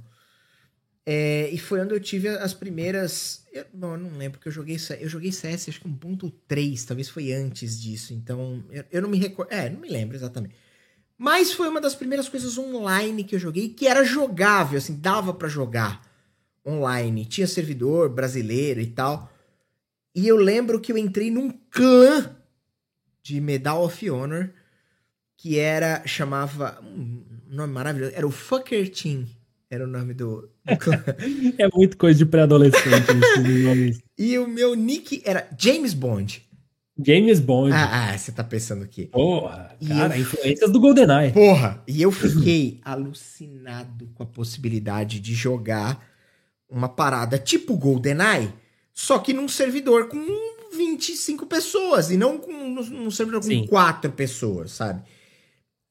É, e foi onde eu tive as primeiras. Eu, não, eu não lembro que eu joguei. Eu joguei CS acho que 1.3, talvez foi antes disso. Então, eu, eu não me recordo. É, não me lembro exatamente. Mas foi uma das primeiras coisas online que eu joguei que era jogável, assim, dava para jogar online. Tinha servidor brasileiro e tal. E eu lembro que eu entrei num clã de Medal of Honor que era chamava um nome maravilhoso, era o Fucker Team. Era o nome do, do clã. é muito coisa de pré-adolescente. e o meu nick era James Bond. James Bond. Ah, ah, você tá pensando aqui. Porra, e cara, eu... influências do GoldenEye. Porra, e eu fiquei alucinado com a possibilidade de jogar uma parada tipo GoldenEye, só que num servidor com 25 pessoas, e não com, num servidor com Sim. 4 pessoas, sabe?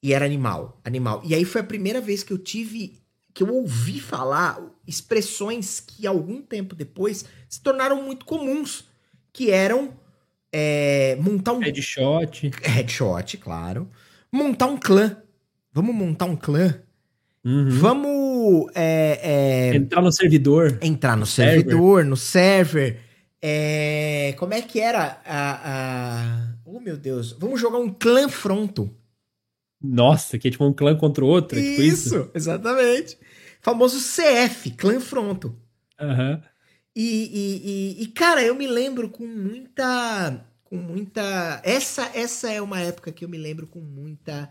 E era animal, animal. E aí foi a primeira vez que eu tive, que eu ouvi falar expressões que algum tempo depois se tornaram muito comuns, que eram é, montar um. Headshot. Headshot, claro. Montar um clã. Vamos montar um clã. Uhum. Vamos. É, é, entrar no servidor. Entrar no, no servidor, server. no server. É, como é que era a, a. Oh, meu Deus. Vamos jogar um clã fronto. Nossa, que é tipo um clã contra o outro. Isso, tipo isso? exatamente. Famoso CF, clã fronto. Aham. Uhum. E, e, e, e, cara, eu me lembro com muita. Com muita. Essa, essa é uma época que eu me lembro com muita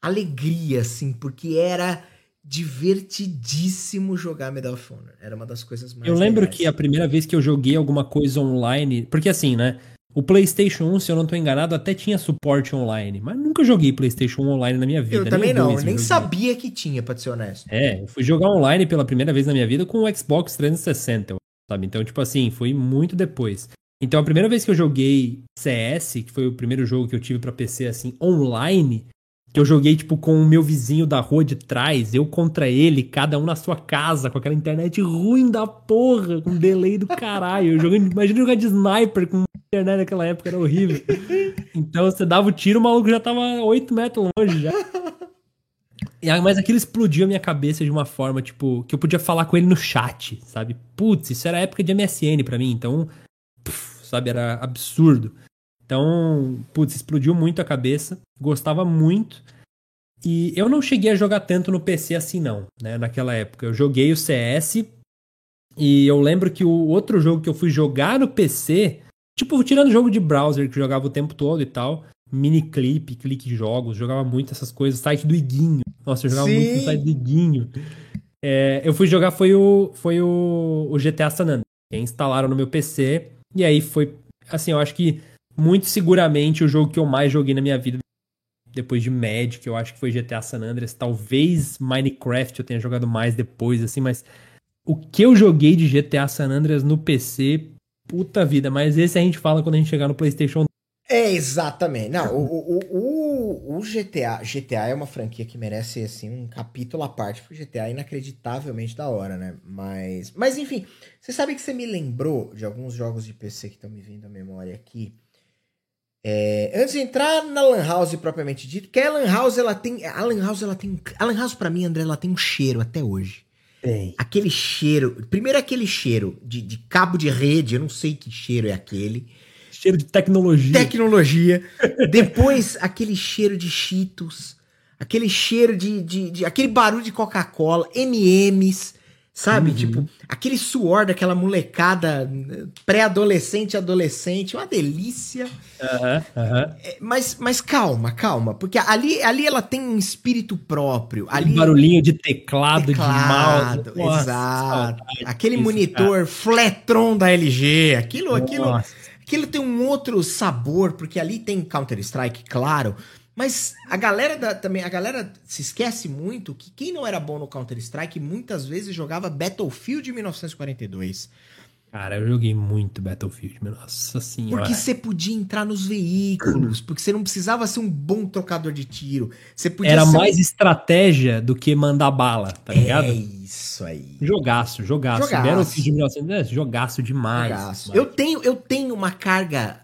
alegria, assim, porque era divertidíssimo jogar Medal of Honor. Era uma das coisas mais. Eu lembro legais. que a primeira vez que eu joguei alguma coisa online. Porque assim, né? O PlayStation 1, se eu não tô enganado, até tinha suporte online, mas nunca joguei PlayStation 1 online na minha vida. Eu também não, eu nem sabia que tinha, pra ser honesto. É, eu fui jogar online pela primeira vez na minha vida com o Xbox 360 sabe? Então, tipo assim, foi muito depois. Então, a primeira vez que eu joguei CS, que foi o primeiro jogo que eu tive para PC, assim, online, que eu joguei, tipo, com o meu vizinho da rua de trás, eu contra ele, cada um na sua casa, com aquela internet ruim da porra, com delay do caralho. Jogando, imagina jogar de sniper com internet naquela época, era horrível. Então, você dava o tiro, o maluco já tava 8 metros longe já. Mas aquilo explodiu a minha cabeça de uma forma, tipo, que eu podia falar com ele no chat, sabe? Putz, isso era época de MSN para mim, então, puf, sabe, era absurdo. Então, putz, explodiu muito a cabeça, gostava muito. E eu não cheguei a jogar tanto no PC assim, não, né? Naquela época. Eu joguei o CS e eu lembro que o outro jogo que eu fui jogar no PC, tipo, tirando jogo de browser que jogava o tempo todo e tal, mini clipe, clique jogos, jogava muito essas coisas, site do Iguinho. Nossa, eu jogava Sim. muito no site do Iguinho. É, eu fui jogar foi o foi o, o GTA San Andreas, instalaram no meu PC e aí foi assim, eu acho que muito seguramente o jogo que eu mais joguei na minha vida depois de Magic, eu acho que foi GTA San Andreas, talvez Minecraft eu tenha jogado mais depois, assim, mas o que eu joguei de GTA San Andreas no PC, puta vida, mas esse a gente fala quando a gente chegar no PlayStation. É, exatamente. Não, o, o, o, o GTA, GTA é uma franquia que merece, assim, um capítulo à parte, porque o GTA é inacreditavelmente da hora, né? Mas, mas enfim, você sabe que você me lembrou de alguns jogos de PC que estão me vindo à memória aqui, é, antes de entrar na Lan House propriamente dito, que a Lan House ela tem, a Lan House ela tem, a Lan House para mim, André, ela tem um cheiro até hoje. Tem. Aquele cheiro, primeiro aquele cheiro de, de cabo de rede, eu não sei que cheiro é aquele. Cheiro de tecnologia. Tecnologia. Depois aquele cheiro de Cheetos, aquele cheiro de, de, de aquele barulho de Coca-Cola, M&M's. Sabe? Uhum. Tipo, aquele suor daquela molecada pré-adolescente, adolescente, uma delícia. Uhum, uhum. Mas, mas calma, calma, porque ali, ali ela tem um espírito próprio. Ali... barulhinho de teclado, teclado de mouse. exato. aquele isso, monitor cara. Fletron da LG, aquilo, aquilo, aquilo tem um outro sabor, porque ali tem Counter-Strike, claro, mas a galera da, também, a galera se esquece muito que quem não era bom no Counter-Strike muitas vezes jogava Battlefield 1942. Cara, eu joguei muito Battlefield, nossa senhora. Porque você podia entrar nos veículos, porque você não precisava ser um bom trocador de tiro. Você podia Era mais um... estratégia do que mandar bala, tá ligado? É isso aí. Jogaço, jogaço. jogaço. Battlefield 1942, jogaço demais. Jogaço. Eu tenho, eu tenho uma carga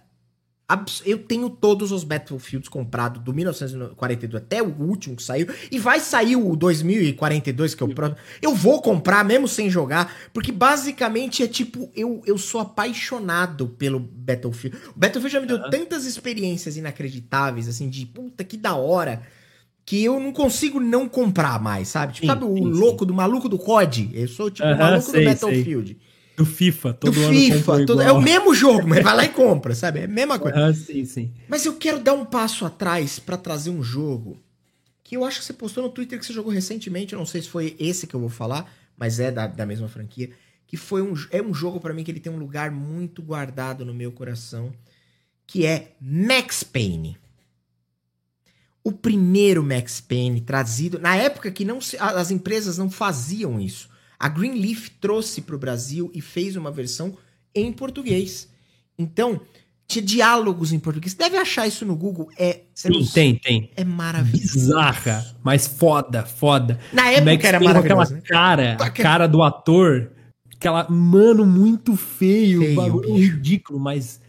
eu tenho todos os Battlefields comprados do 1942 até o último que saiu. E vai sair o 2042, que é o próximo. Eu vou comprar mesmo sem jogar. Porque basicamente é tipo, eu, eu sou apaixonado pelo Battlefield. O Battlefield já me deu uhum. tantas experiências inacreditáveis, assim, de puta que da hora. Que eu não consigo não comprar mais, sabe? Tipo, sim, sabe o sim, louco sim. do maluco do COD? Eu sou tipo o maluco sei, do Battlefield. Sei. Do FIFA, todo do ano FIFA, todo, é o mesmo jogo, mas vai lá e compra, sabe? É a mesma coisa. Ah, sim, sim. Mas eu quero dar um passo atrás para trazer um jogo que eu acho que você postou no Twitter que você jogou recentemente, eu não sei se foi esse que eu vou falar, mas é da, da mesma franquia, que foi um, é um jogo para mim que ele tem um lugar muito guardado no meu coração, que é Max Payne. O primeiro Max Payne trazido, na época que não se, as empresas não faziam isso. A Greenleaf trouxe para o Brasil e fez uma versão em português. Então, tinha diálogos em português. Deve achar isso no Google. É, Sim, tem, tem. É maravilhoso. Bizarra, mas foda, foda. Na época Max era maravilhoso. Aquela né? cara, a cara do ator, aquela, mano, muito feio, feio bagulho bicho. ridículo, mas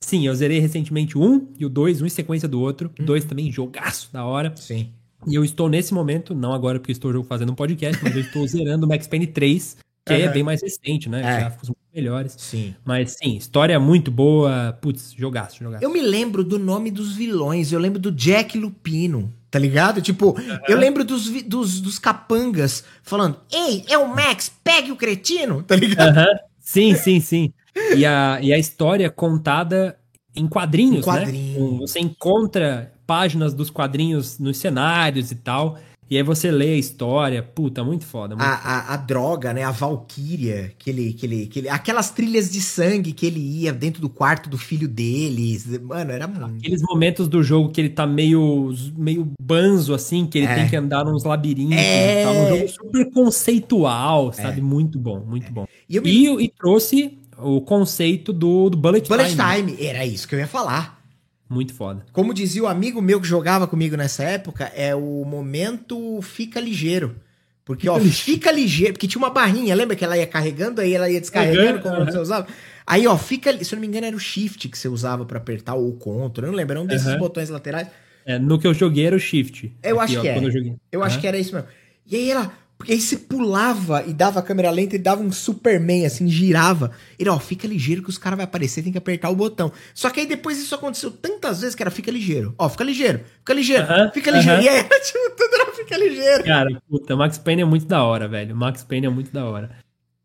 sim, eu zerei recentemente um e o dois, um em sequência do outro. Uhum. Dois também, jogaço da hora. Sim. E eu estou nesse momento, não agora porque estou fazendo um podcast, mas eu estou zerando o Max Payne 3, que uhum. é bem mais recente, né? É. Gráficos muito melhores. Sim. Mas sim, história muito boa. Putz, jogaço, jogaço. Eu me lembro do nome dos vilões, eu lembro do Jack Lupino, tá ligado? Tipo, uhum. eu lembro dos, dos, dos capangas falando: Ei, é o Max, pegue o cretino, tá ligado? Uhum. Sim, sim, sim. E a, e a história contada em quadrinhos, em quadrinhos. né? Você encontra páginas dos quadrinhos nos cenários e tal. E aí você lê a história, puta, muito foda. Muito a, foda. A, a, droga, né? A Valkyria, que ele, que, ele, que ele. Aquelas trilhas de sangue que ele ia dentro do quarto do filho deles. Mano, era muito. Aqueles momentos do jogo que ele tá meio, meio banzo, assim, que ele é. tem que andar nos labirintos. É. Um jogo super conceitual, sabe? É. Muito bom, muito é. bom. E, me... e, e, trouxe o conceito do, do Bullet, Bullet Time. Bullet Time, era isso que eu ia falar. Muito foda. Como dizia o amigo meu que jogava comigo nessa época, é o momento fica ligeiro. Porque, ó, fica ligeiro, porque tinha uma barrinha, lembra que ela ia carregando, aí ela ia descarregando como você usava? Aí, ó, fica, se eu não me engano, era o shift que você usava para apertar ou o control, eu não lembro, era um desses uhum. botões laterais. É, no que eu joguei era o shift. Eu aqui, acho que ó, era. Eu, eu acho que era isso mesmo. E aí ela, porque aí você pulava e dava a câmera lenta e dava um Superman, assim, girava. Ele, ó, fica ligeiro que os caras vão aparecer, tem que apertar o botão. Só que aí depois isso aconteceu tantas vezes que era fica ligeiro. Ó, fica ligeiro, fica ligeiro, uh -huh, fica ligeiro. Uh -huh. E aí, tipo, tudo era fica ligeiro. Cara, puta, Max Payne é muito da hora, velho. Max Payne é muito da hora.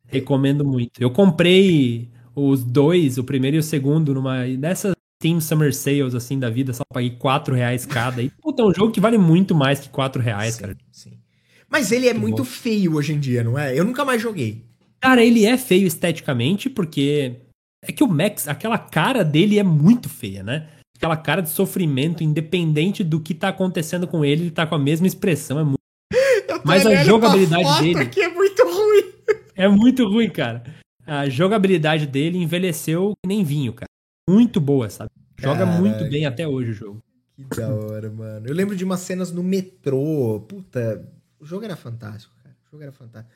Recomendo muito. Eu comprei os dois, o primeiro e o segundo, numa dessas Team Summer Sales, assim, da vida, só paguei 4 reais cada. E, puta, é um jogo que vale muito mais que 4 reais, sim, cara. Sim. Mas ele é muito, muito feio hoje em dia, não é? Eu nunca mais joguei. Cara, ele é feio esteticamente, porque é que o Max, aquela cara dele é muito feia, né? aquela cara de sofrimento, independente do que tá acontecendo com ele, ele tá com a mesma expressão. É muito... Mas a jogabilidade dele. Aqui é muito ruim. É muito ruim, cara. A jogabilidade dele envelheceu que nem vinho, cara. Muito boa, sabe? Joga Caraca. muito bem até hoje o jogo. Que da hora, mano. Eu lembro de umas cenas no metrô. Puta, o jogo era fantástico, cara. O jogo era fantástico.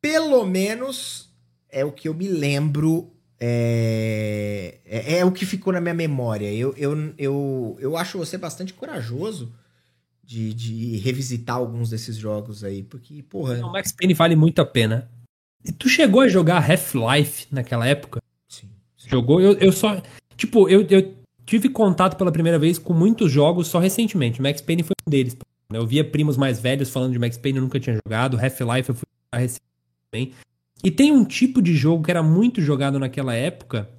Pelo menos é o que eu me lembro. É, é, é o que ficou na minha memória. Eu, eu, eu, eu acho você bastante corajoso de, de revisitar alguns desses jogos aí, porque, porra. O Max Payne vale muito a pena. E tu chegou a jogar Half-Life naquela época? Sim. sim. Jogou? Eu, eu só. Tipo, eu, eu tive contato pela primeira vez com muitos jogos só recentemente. Max Payne foi um deles. Eu via primos mais velhos falando de Max Payne, eu nunca tinha jogado. Half-Life eu fui também. E tem um tipo de jogo que era muito jogado naquela época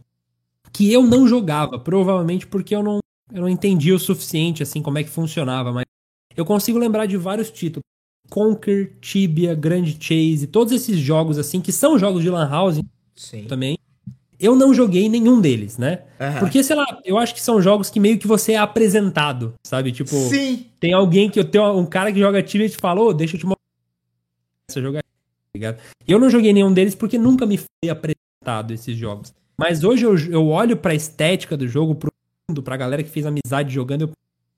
que eu não jogava, provavelmente porque eu não, eu não entendia o suficiente assim como é que funcionava, mas eu consigo lembrar de vários títulos. Conquer, Tibia, Grand Chase, todos esses jogos assim, que são jogos de Lan House Sim. também. Eu não joguei nenhum deles, né? Uhum. Porque, sei lá, eu acho que são jogos que meio que você é apresentado, sabe? Tipo, Sim. tem alguém que eu tenho um cara que joga Tibia e te falou, oh, deixa eu te mostrar jogar, tá ligado? Eu não joguei nenhum deles porque nunca me foi apresentado esses jogos. Mas hoje eu, eu olho pra estética do jogo, pro mundo, pra galera que fez amizade jogando, eu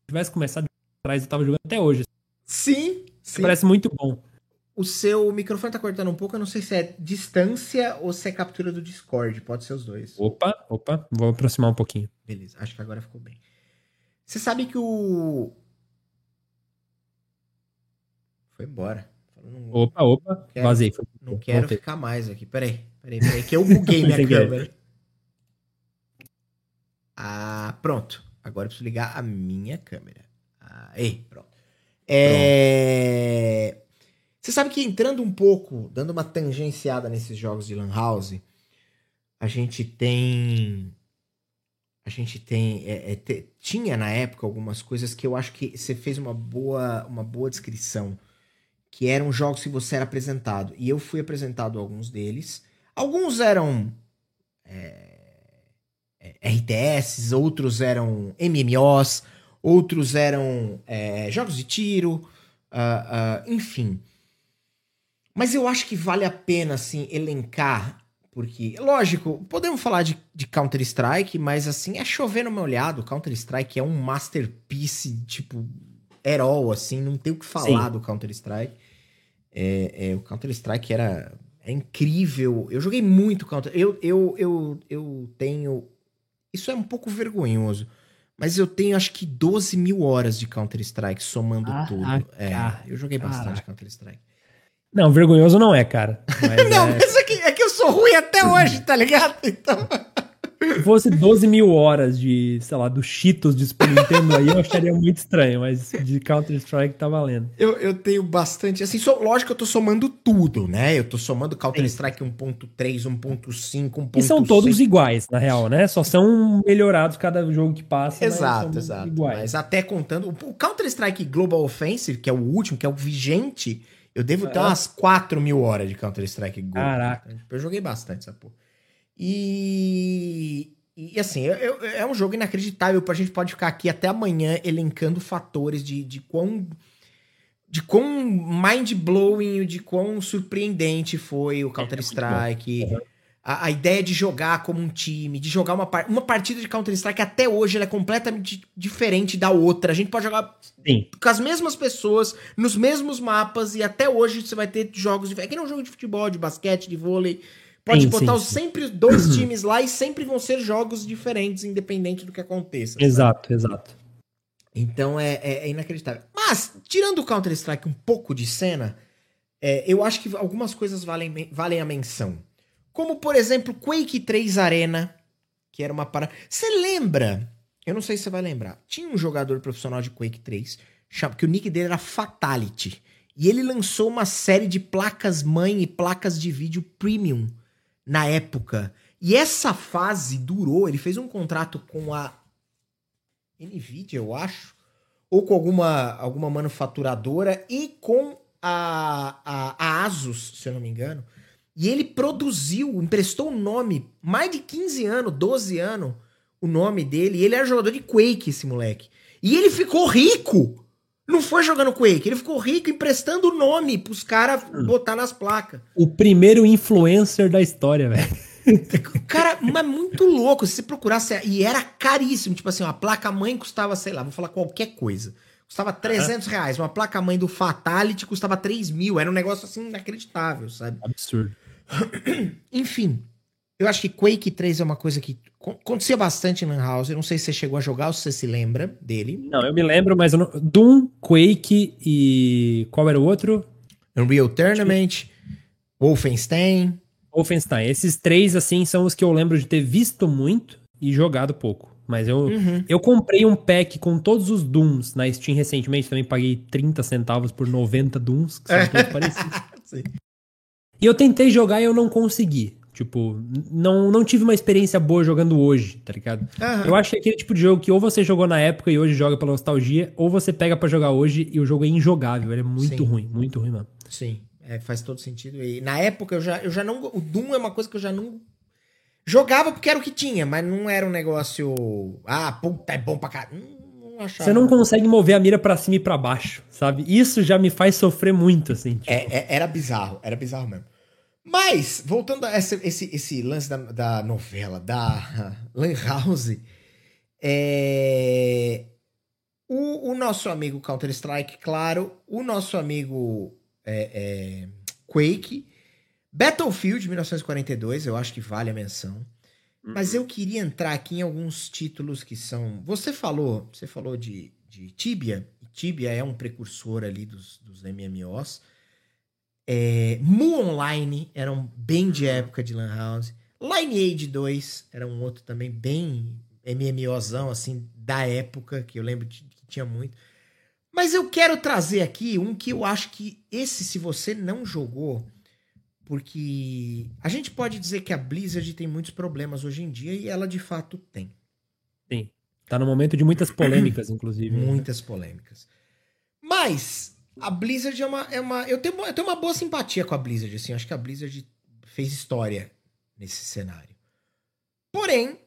tivesse começado atrás, eu tava jogando até hoje. Sim, sim. Parece muito bom. O seu microfone tá cortando um pouco, eu não sei se é distância ou se é captura do Discord, pode ser os dois. Opa, opa, vou aproximar um pouquinho. Beleza, acho que agora ficou bem. Você sabe que o. Foi embora. Não... Opa, opa, quero, vazei. Não quero Voltei. ficar mais aqui. Peraí, peraí, peraí, que eu buguei minha câmera. Ah, pronto. Agora eu preciso ligar a minha câmera. Aí, pronto. É... Você sabe que entrando um pouco, dando uma tangenciada nesses jogos de Lan House, a gente tem. A gente tem. É, é, te, tinha na época algumas coisas que eu acho que você fez uma boa, uma boa descrição. Que eram jogos que você era apresentado. E eu fui apresentado a alguns deles. Alguns eram. É, é RTS, outros eram MMOs outros eram é, jogos de tiro, uh, uh, enfim. Mas eu acho que vale a pena, assim, elencar, porque, lógico, podemos falar de, de Counter-Strike, mas, assim, é chover no meu olhado. Counter-Strike é um masterpiece, tipo, herói, assim, não tem o que falar Sim. do Counter-Strike. É, é, o Counter-Strike era é incrível. Eu joguei muito Counter. Eu, eu, eu, eu tenho. Isso é um pouco vergonhoso. Mas eu tenho acho que 12 mil horas de Counter-Strike, somando ah, tudo. Ah, é, eu joguei bastante Counter-Strike. Não, vergonhoso não é, cara. Mas não, é... mas é que, é que eu sou ruim até hoje, tá ligado? Então. Se fosse 12 mil horas de, sei lá, do Cheetos de Super Nintendo aí, eu acharia muito estranho, mas de Counter-Strike tá valendo. Eu, eu tenho bastante, assim, so, lógico que eu tô somando tudo, né? Eu tô somando Counter-Strike 1.3, 1.5, 1.6. E são todos iguais, na real, né? Só são melhorados cada jogo que passa. Exato, exato. Iguais. Mas até contando, o Counter-Strike Global Offensive, que é o último, que é o vigente, eu devo é. ter umas 4 mil horas de Counter-Strike Global. Caraca. Eu joguei bastante essa porra. E, e assim, eu, eu, é um jogo inacreditável. A gente pode ficar aqui até amanhã elencando fatores de, de quão. De quão mind-blowing, de quão surpreendente foi o Counter-Strike. É, a, a, ideia de jogar como um time, de jogar uma, uma partida de Counter-Strike até hoje é completamente diferente da outra. A gente pode jogar Sim. com as mesmas pessoas, nos mesmos mapas, e até hoje você vai ter jogos diferentes. Aqui não é um jogo de futebol, de basquete, de vôlei. Pode sim, botar sim, sempre dois times lá e sempre vão ser jogos diferentes, independente do que aconteça. Exato, sabe? exato. Então é, é, é, inacreditável. Mas, tirando o Counter-Strike um pouco de cena, é, eu acho que algumas coisas valem, valem a menção. Como, por exemplo, Quake 3 Arena, que era uma parada. Você lembra? Eu não sei se você vai lembrar. Tinha um jogador profissional de Quake 3, que o nick dele era Fatality. E ele lançou uma série de placas mãe e placas de vídeo premium na época. E essa fase durou, ele fez um contrato com a Nvidia, eu acho, ou com alguma, alguma manufaturadora e com a, a, a Asus, se eu não me engano. E ele produziu, emprestou o nome, mais de 15 anos, 12 anos, o nome dele. E ele era jogador de Quake, esse moleque. E ele ficou rico. Não foi jogando Quake, ele ficou rico emprestando o nome pros caras Hum. botar nas placas. O primeiro influencer da história, velho. Cara, mas muito louco. Se você procurasse. E era caríssimo. Tipo assim, uma placa-mãe custava, sei lá, vou falar qualquer coisa. Custava 300 reais. Uma placa-mãe do Fatality custava 3 mil. Era um negócio assim inacreditável, sabe? Absurdo. Enfim. Eu acho que Quake 3 é uma coisa que co- acontecia bastante em Lan House. Eu não sei se você chegou a jogar ou se você se lembra dele. Não, eu me lembro, mas não... Doom, Quake e. Qual era o outro? Unreal Tournament, Wolfenstein. Wolfenstein. Esses três, assim, são os que eu lembro de ter visto muito e jogado pouco. Mas eu, Uhum. eu comprei um pack com todos os Dooms na Steam recentemente. Também paguei 30 centavos por 90 Dooms, que são todos parecidos. Sim. E eu tentei jogar e eu não consegui. Tipo, não, não tive uma experiência boa jogando hoje, tá ligado? Aham. Eu acho que é aquele tipo de jogo que ou você jogou na época e hoje joga pela nostalgia, ou você pega pra jogar hoje e o jogo é injogável. Ele é muito Sim. ruim, muito ruim, mano. Sim, é, faz todo sentido. E na época eu já, eu já não. O Doom é uma coisa que eu já não. Jogava porque era o que tinha, mas não era um negócio. Ah, puta, é bom pra caralho. Não, não achava. Você não consegue mover a mira pra cima e pra baixo, sabe? Isso já me faz sofrer muito, assim. tipo. É, é- era bizarro, era bizarro mesmo. Mas, voltando a essa- esse, esse lance da, da novela, da Lan House, é, o, o nosso amigo Counter-Strike, claro, o nosso amigo é, é, Quake, Battlefield 1942, eu acho que vale a menção. Mas eu queria entrar aqui em alguns títulos que são. Você falou, você falou de, de Tibia. Tibia é um precursor ali dos, dos MMOs. É, Mu Online era um bem de época de Lan House. Lineage 2 era um outro também bem MMOzão, assim, da época, que eu lembro de- que tinha muito. Mas eu quero trazer aqui um que eu acho que esse, se você não jogou, porque a gente pode dizer que a Blizzard tem muitos problemas hoje em dia e ela de fato tem. Sim. Tá no momento de muitas polêmicas, inclusive. né? Muitas polêmicas. Mas a Blizzard é uma. É uma eu, tenho, eu tenho uma boa simpatia com a Blizzard. Assim, acho que a Blizzard fez história nesse cenário. Porém,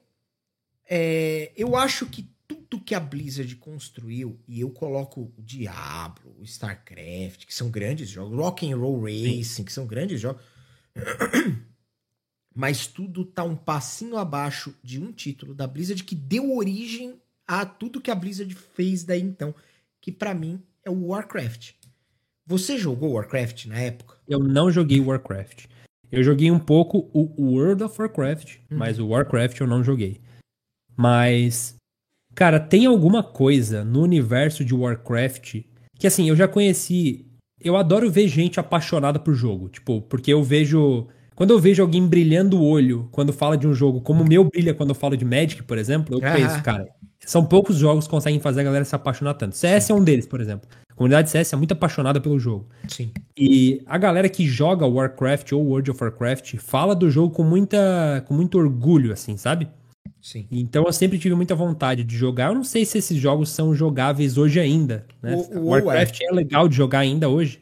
é, eu acho que tudo que a Blizzard construiu, e eu coloco o Diablo, o StarCraft, que são grandes jogos, Rock and Roll Racing, que são grandes jogos. Mas tudo tá um passinho abaixo de um título da Blizzard que deu origem a tudo que a Blizzard fez daí então, que pra mim é o Warcraft. Você jogou Warcraft na época? Eu não joguei Warcraft. Eu joguei um pouco o World of Warcraft, Uhum. mas o Warcraft eu não joguei. Mas, cara, tem alguma coisa no universo de Warcraft que, assim, eu já conheci. Eu adoro ver gente apaixonada por jogo. Tipo, porque eu vejo. Quando eu vejo alguém brilhando o olho quando fala de um jogo, como o meu brilha quando eu falo de Magic, por exemplo, eu Aham. penso, cara, são poucos jogos que conseguem fazer a galera se apaixonar tanto. CS é um deles, por exemplo. A comunidade CS é muito apaixonada pelo jogo. Sim. E a galera que joga Warcraft ou World of Warcraft fala do jogo com muita com muito orgulho, assim, sabe? Sim. Então eu sempre tive muita vontade de jogar. Eu não sei se esses jogos são jogáveis hoje ainda, né? O- o- Warcraft é legal de jogar ainda hoje.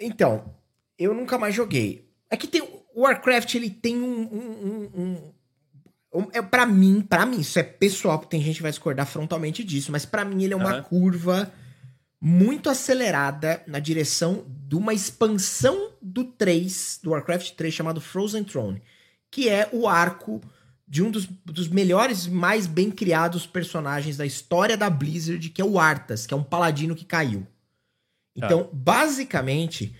Então, eu nunca mais joguei. É que tem o Warcraft, ele tem um, um, um, um- é para mim, para mim, isso é pessoal, porque tem gente que vai discordar frontalmente disso, mas pra mim ele é uma Aham. curva muito acelerada na direção de uma expansão do 3, do Warcraft 3 chamado Frozen Throne, que é o arco de um dos, dos melhores, mais bem criados personagens da história da Blizzard, que é o Arthas, que é um paladino que caiu. Então, basicamente,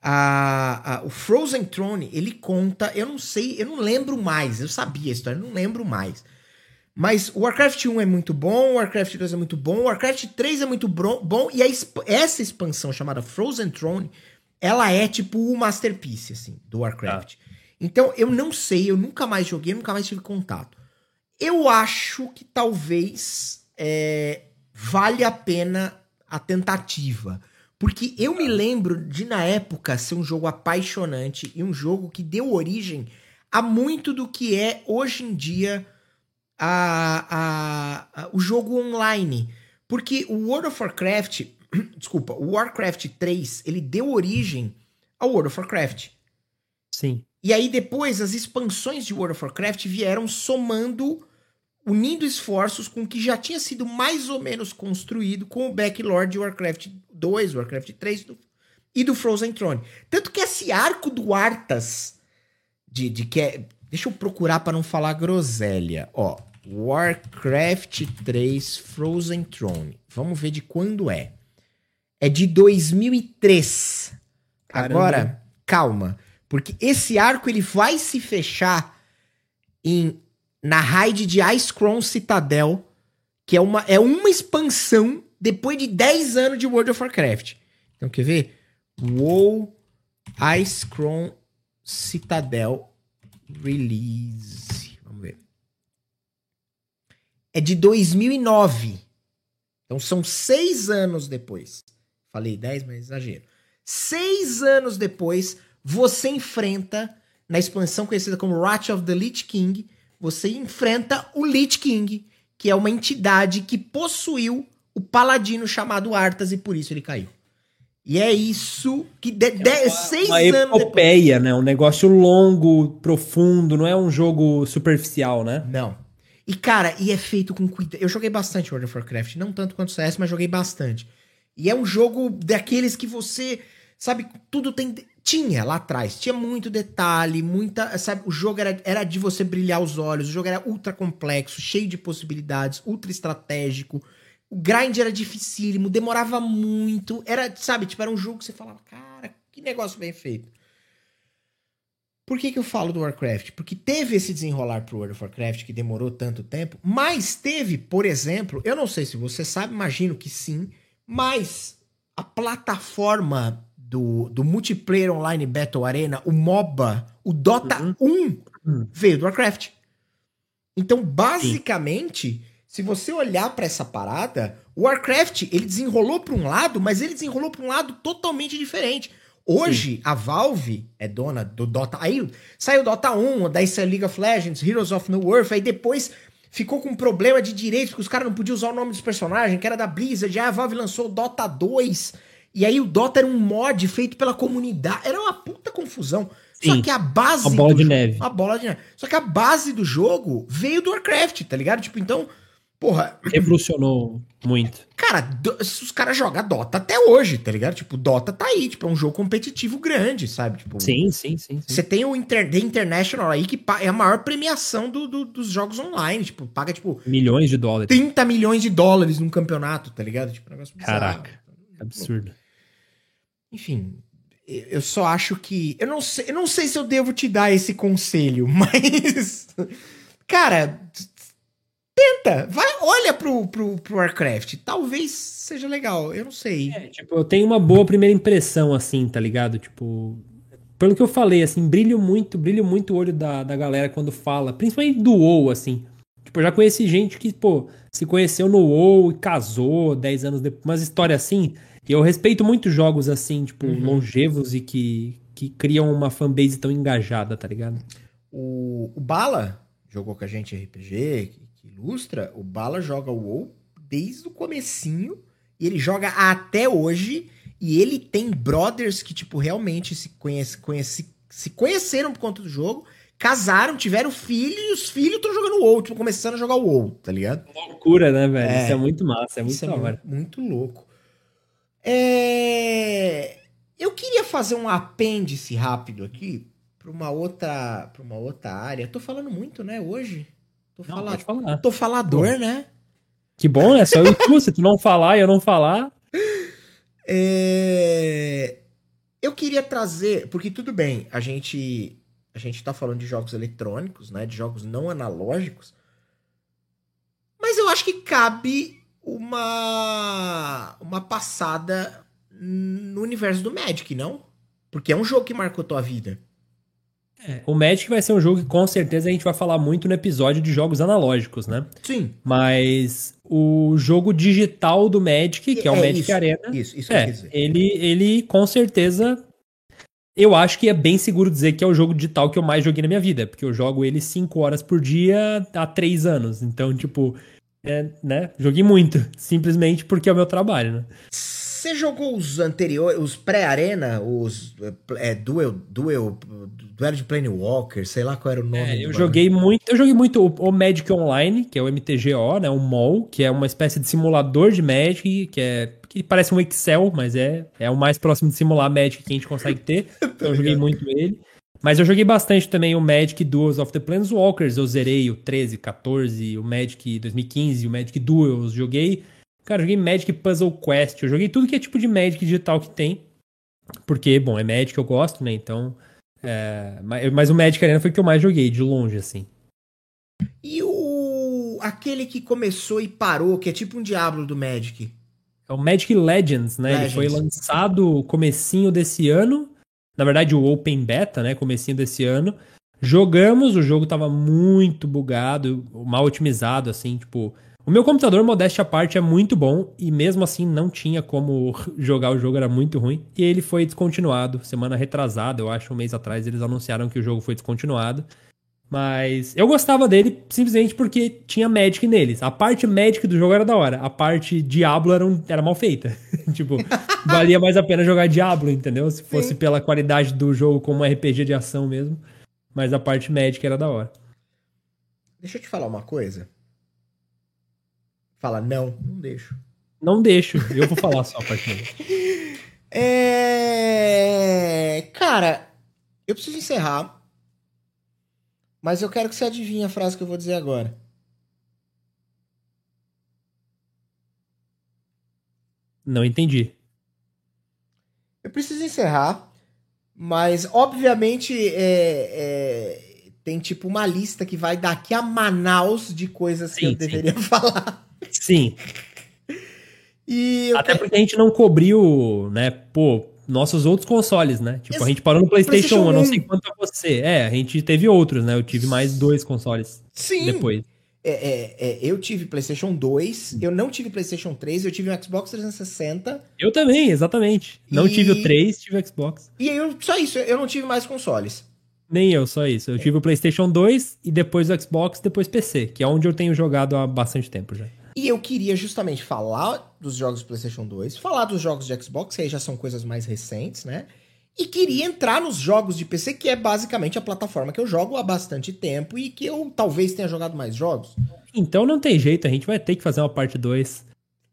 a, a- o Frozen Throne, ele conta, eu não sei, eu não lembro mais, eu sabia a história, eu não lembro mais. Mas o Warcraft 1 é muito bom, o Warcraft 2 é muito bom, o Warcraft 3 é muito bom, e exp- essa expansão chamada Frozen Throne, ela é tipo o masterpiece, assim, do Warcraft. Então, eu não sei, eu nunca mais joguei, nunca mais tive contato. Eu acho que talvez é, vale a pena a tentativa. Porque eu me lembro de, na época, ser um jogo apaixonante e um jogo que deu origem a muito do que é hoje em dia a, a- a- o jogo online. Porque o World of Warcraft, desculpa, o Warcraft 3, ele deu origem ao World of Warcraft. Sim. E aí depois as expansões de World of Warcraft vieram somando unindo esforços com o que já tinha sido mais ou menos construído com o backlore de Warcraft 2, Warcraft 3 do, e do Frozen Throne. Tanto que esse arco do Arthas, de, de que é. Deixa eu procurar para não falar groselha. Ó, Warcraft 3 Frozen Throne. Vamos ver de quando é. É de 2003. Caramba. Agora, calma, porque esse arco ele vai se fechar em na raid de Ice Crown Citadel, que é uma, é uma expansão depois de 10 anos de World of Warcraft. Então, quer ver? WoW Ice Crown Citadel Release. É de 2009. Então, são seis anos depois. Falei 10, mas exagero. Seis anos depois, você enfrenta, na expansão conhecida como Wrath of the Lich King, você enfrenta o Lich King, que é uma entidade que possuiu o paladino chamado Arthas e por isso ele caiu. E é isso que de, de, é uma, seis uma anos epopeia, depois... né? Um negócio longo, profundo, não é um jogo superficial, né? Não. E cara, e é feito com cuidado. Eu joguei bastante World of Warcraft, não tanto quanto CS, mas joguei bastante. E é um jogo daqueles que você, sabe, tudo tem tinha lá atrás, tinha muito detalhe, muita. Sabe, o jogo era, era de você brilhar os olhos, o jogo era ultra complexo, cheio de possibilidades, ultra estratégico. O grind era dificílimo, demorava muito. Era, sabe, tipo, era um jogo que você falava, cara, que negócio bem feito. Por que, que eu falo do Warcraft? Porque teve esse desenrolar pro World of Warcraft que demorou tanto tempo, mas teve, por exemplo, eu não sei se você sabe, imagino que sim, mas a plataforma do, do multiplayer online Battle Arena, o MOBA, o Dota uhum. 1, uhum. veio do Warcraft. Então, basicamente, Sim. se você olhar para essa parada, o Warcraft, ele desenrolou para um lado, mas ele desenrolou para um lado totalmente diferente. Hoje, Sim. a Valve é dona do Dota. Aí saiu Dota 1, daí saiu League of Legends, Heroes of New Earth, aí depois ficou com um problema de direitos, porque os caras não podiam usar o nome dos personagens, que era da Blizzard, aí a Valve lançou o Dota 2. E aí o Dota era um mod feito pela comunidade. Era uma puta confusão. Sim, Só que a base. A bola de neve. A bola de neve. Só que a base do jogo veio do Warcraft, tá ligado? Tipo, então. Porra. Revolucionou muito. Cara, os caras jogam Dota até hoje, tá ligado? Tipo, Dota tá aí, tipo, é um jogo competitivo grande, sabe? Tipo, sim, sim, sim. Você tem o Inter, The International aí, que é a maior premiação do, do, dos jogos online. Tipo, paga, tipo. Milhões de dólares. 30 milhões de dólares num campeonato, tá ligado? Tipo, um negócio bizarro. Caraca. Absurdo. Enfim, eu só acho que. Eu não sei, eu não sei se eu devo te dar esse conselho, mas. Cara, tenta, vai, olha pro, pro, pro Warcraft. Talvez seja legal, eu não sei. É, tipo, eu tenho uma boa primeira impressão, assim, tá ligado? Tipo, pelo que eu falei, assim, brilho muito, brilho muito o olho da, da galera quando fala, principalmente do WoW, assim. Tipo, eu já conheci gente que, pô, se conheceu no WoW e casou 10 anos depois, umas histórias assim. E eu respeito muito jogos assim, tipo, uhum. longevos e que, que criam uma fanbase tão engajada, tá ligado? O, o Bala jogou com a gente RPG, ilustra, o Bala joga o WoW desde o comecinho e ele joga até hoje e ele tem brothers que, tipo, realmente se, conhece, conhece, se conheceram por conta do jogo, casaram, tiveram filho e os filhos estão jogando WoW, tipo, começando a jogar o WoW, tá ligado? Loucura, né, velho? É, Isso é muito massa, é muito é muito louco. É... Eu queria fazer um apêndice rápido aqui para uma outra, para uma outra área. Tô falando muito, né, hoje? Tô, não, fala... falar. Tô falador, né? Que bom, né? Só eu tu, se tu não falar e eu não falar. É... Eu queria trazer, porque tudo bem, a gente a gente tá falando de jogos eletrônicos, né, de jogos não analógicos, mas eu acho que cabe uma uma passada no universo do Magic, não? Porque é um jogo que marcou tua vida. É, o Magic vai ser um jogo que com certeza a gente vai falar muito no episódio de jogos analógicos, né? Sim. Mas o jogo digital do Magic, que é, é o Magic isso, Arena, isso, isso é, ele, ele com certeza eu acho que é bem seguro dizer que é o jogo digital que eu mais joguei na minha vida, porque eu jogo ele 5 horas por dia há 3 anos. Então, tipo, é, né? Joguei muito, simplesmente porque é o meu trabalho, né? Você jogou os anteriores, os pré-arena, os é, Duel, Duel, Duel de Planewalker, sei lá qual era o nome. É, eu joguei muito, eu joguei muito o, o, Magic Online, que é o MTGO, né, o MOL, que é uma espécie de simulador de Magic, que é que parece um Excel, mas é, é o mais próximo de simular Magic que a gente consegue ter. então eu joguei muito ele. Mas eu joguei bastante também o Magic Duels of the Planeswalkers, eu zerei o 13, 14, o Magic 2015, o Magic Duels, joguei Cara, eu joguei Magic Puzzle Quest. Eu joguei tudo que é tipo de Magic digital que tem. Porque, bom, é Magic eu gosto, né? Então. É... Mas o Magic Arena foi o que eu mais joguei, de longe, assim. E o. aquele que começou e parou, que é tipo um Diablo do Magic. É o Magic Legends, né? Legends. Ele foi lançado comecinho desse ano. Na verdade, o Open Beta, né? Comecinho desse ano. Jogamos, o jogo tava muito bugado, mal otimizado, assim, tipo. O meu computador, modéstia à parte, é muito bom e mesmo assim não tinha como jogar o jogo, era muito ruim. E ele foi descontinuado semana retrasada, eu acho, um mês atrás, eles anunciaram que o jogo foi descontinuado. Mas eu gostava dele simplesmente porque tinha Magic neles. A parte Magic do jogo era da hora. A parte Diablo era, um, era mal feita. tipo, valia mais a pena jogar Diablo, entendeu? Se fosse Sim. pela qualidade do jogo como RPG de ação mesmo. Mas a parte Magic era da hora. Deixa eu te falar uma coisa. Fala, não, não deixo. Não deixo, eu vou falar só a parte dele. É. Cara, eu preciso encerrar. Mas eu quero que você adivinhe a frase que eu vou dizer agora. Não entendi. Eu preciso encerrar, mas obviamente é, é, tem tipo uma lista que vai daqui a Manaus de coisas sim, que eu sim. deveria falar. Sim. E Até porque a gente não cobriu, né, pô, nossos outros consoles, né? Tipo, Esse... a gente parou no PlayStation, PlayStation 1, eu não sei quanto a você. É, a gente teve outros, né? Eu tive mais dois consoles Sim. depois. É, é, é, eu tive PlayStation 2, eu não tive PlayStation 3, eu tive um Xbox 360. Eu também, exatamente. Não e... tive o 3, tive o Xbox. E eu, só isso, eu não tive mais consoles. Nem eu, só isso. Eu tive o PlayStation 2 e depois o Xbox, depois PC, que é onde eu tenho jogado há bastante tempo já. E eu queria justamente falar dos jogos do PlayStation 2, falar dos jogos de Xbox, que aí já são coisas mais recentes, né? E queria entrar nos jogos de PC, que é basicamente a plataforma que eu jogo há bastante tempo e que eu talvez tenha jogado mais jogos. Então não tem jeito, a gente vai ter que fazer uma parte 2.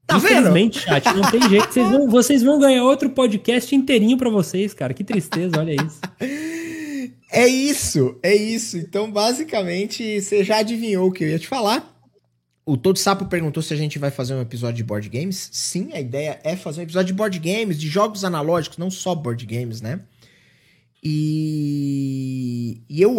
Tá Infelizmente, vendo? chat, não tem jeito. Vocês vão, vocês vão ganhar outro podcast inteirinho para vocês, cara. Que tristeza, olha isso. É isso, é isso. Então, basicamente, você já adivinhou o que eu ia te falar. O Todo Sapo perguntou se a gente vai fazer um episódio de board games. Sim, a ideia é fazer um episódio de board games, de jogos analógicos, não só board games, né? E, e eu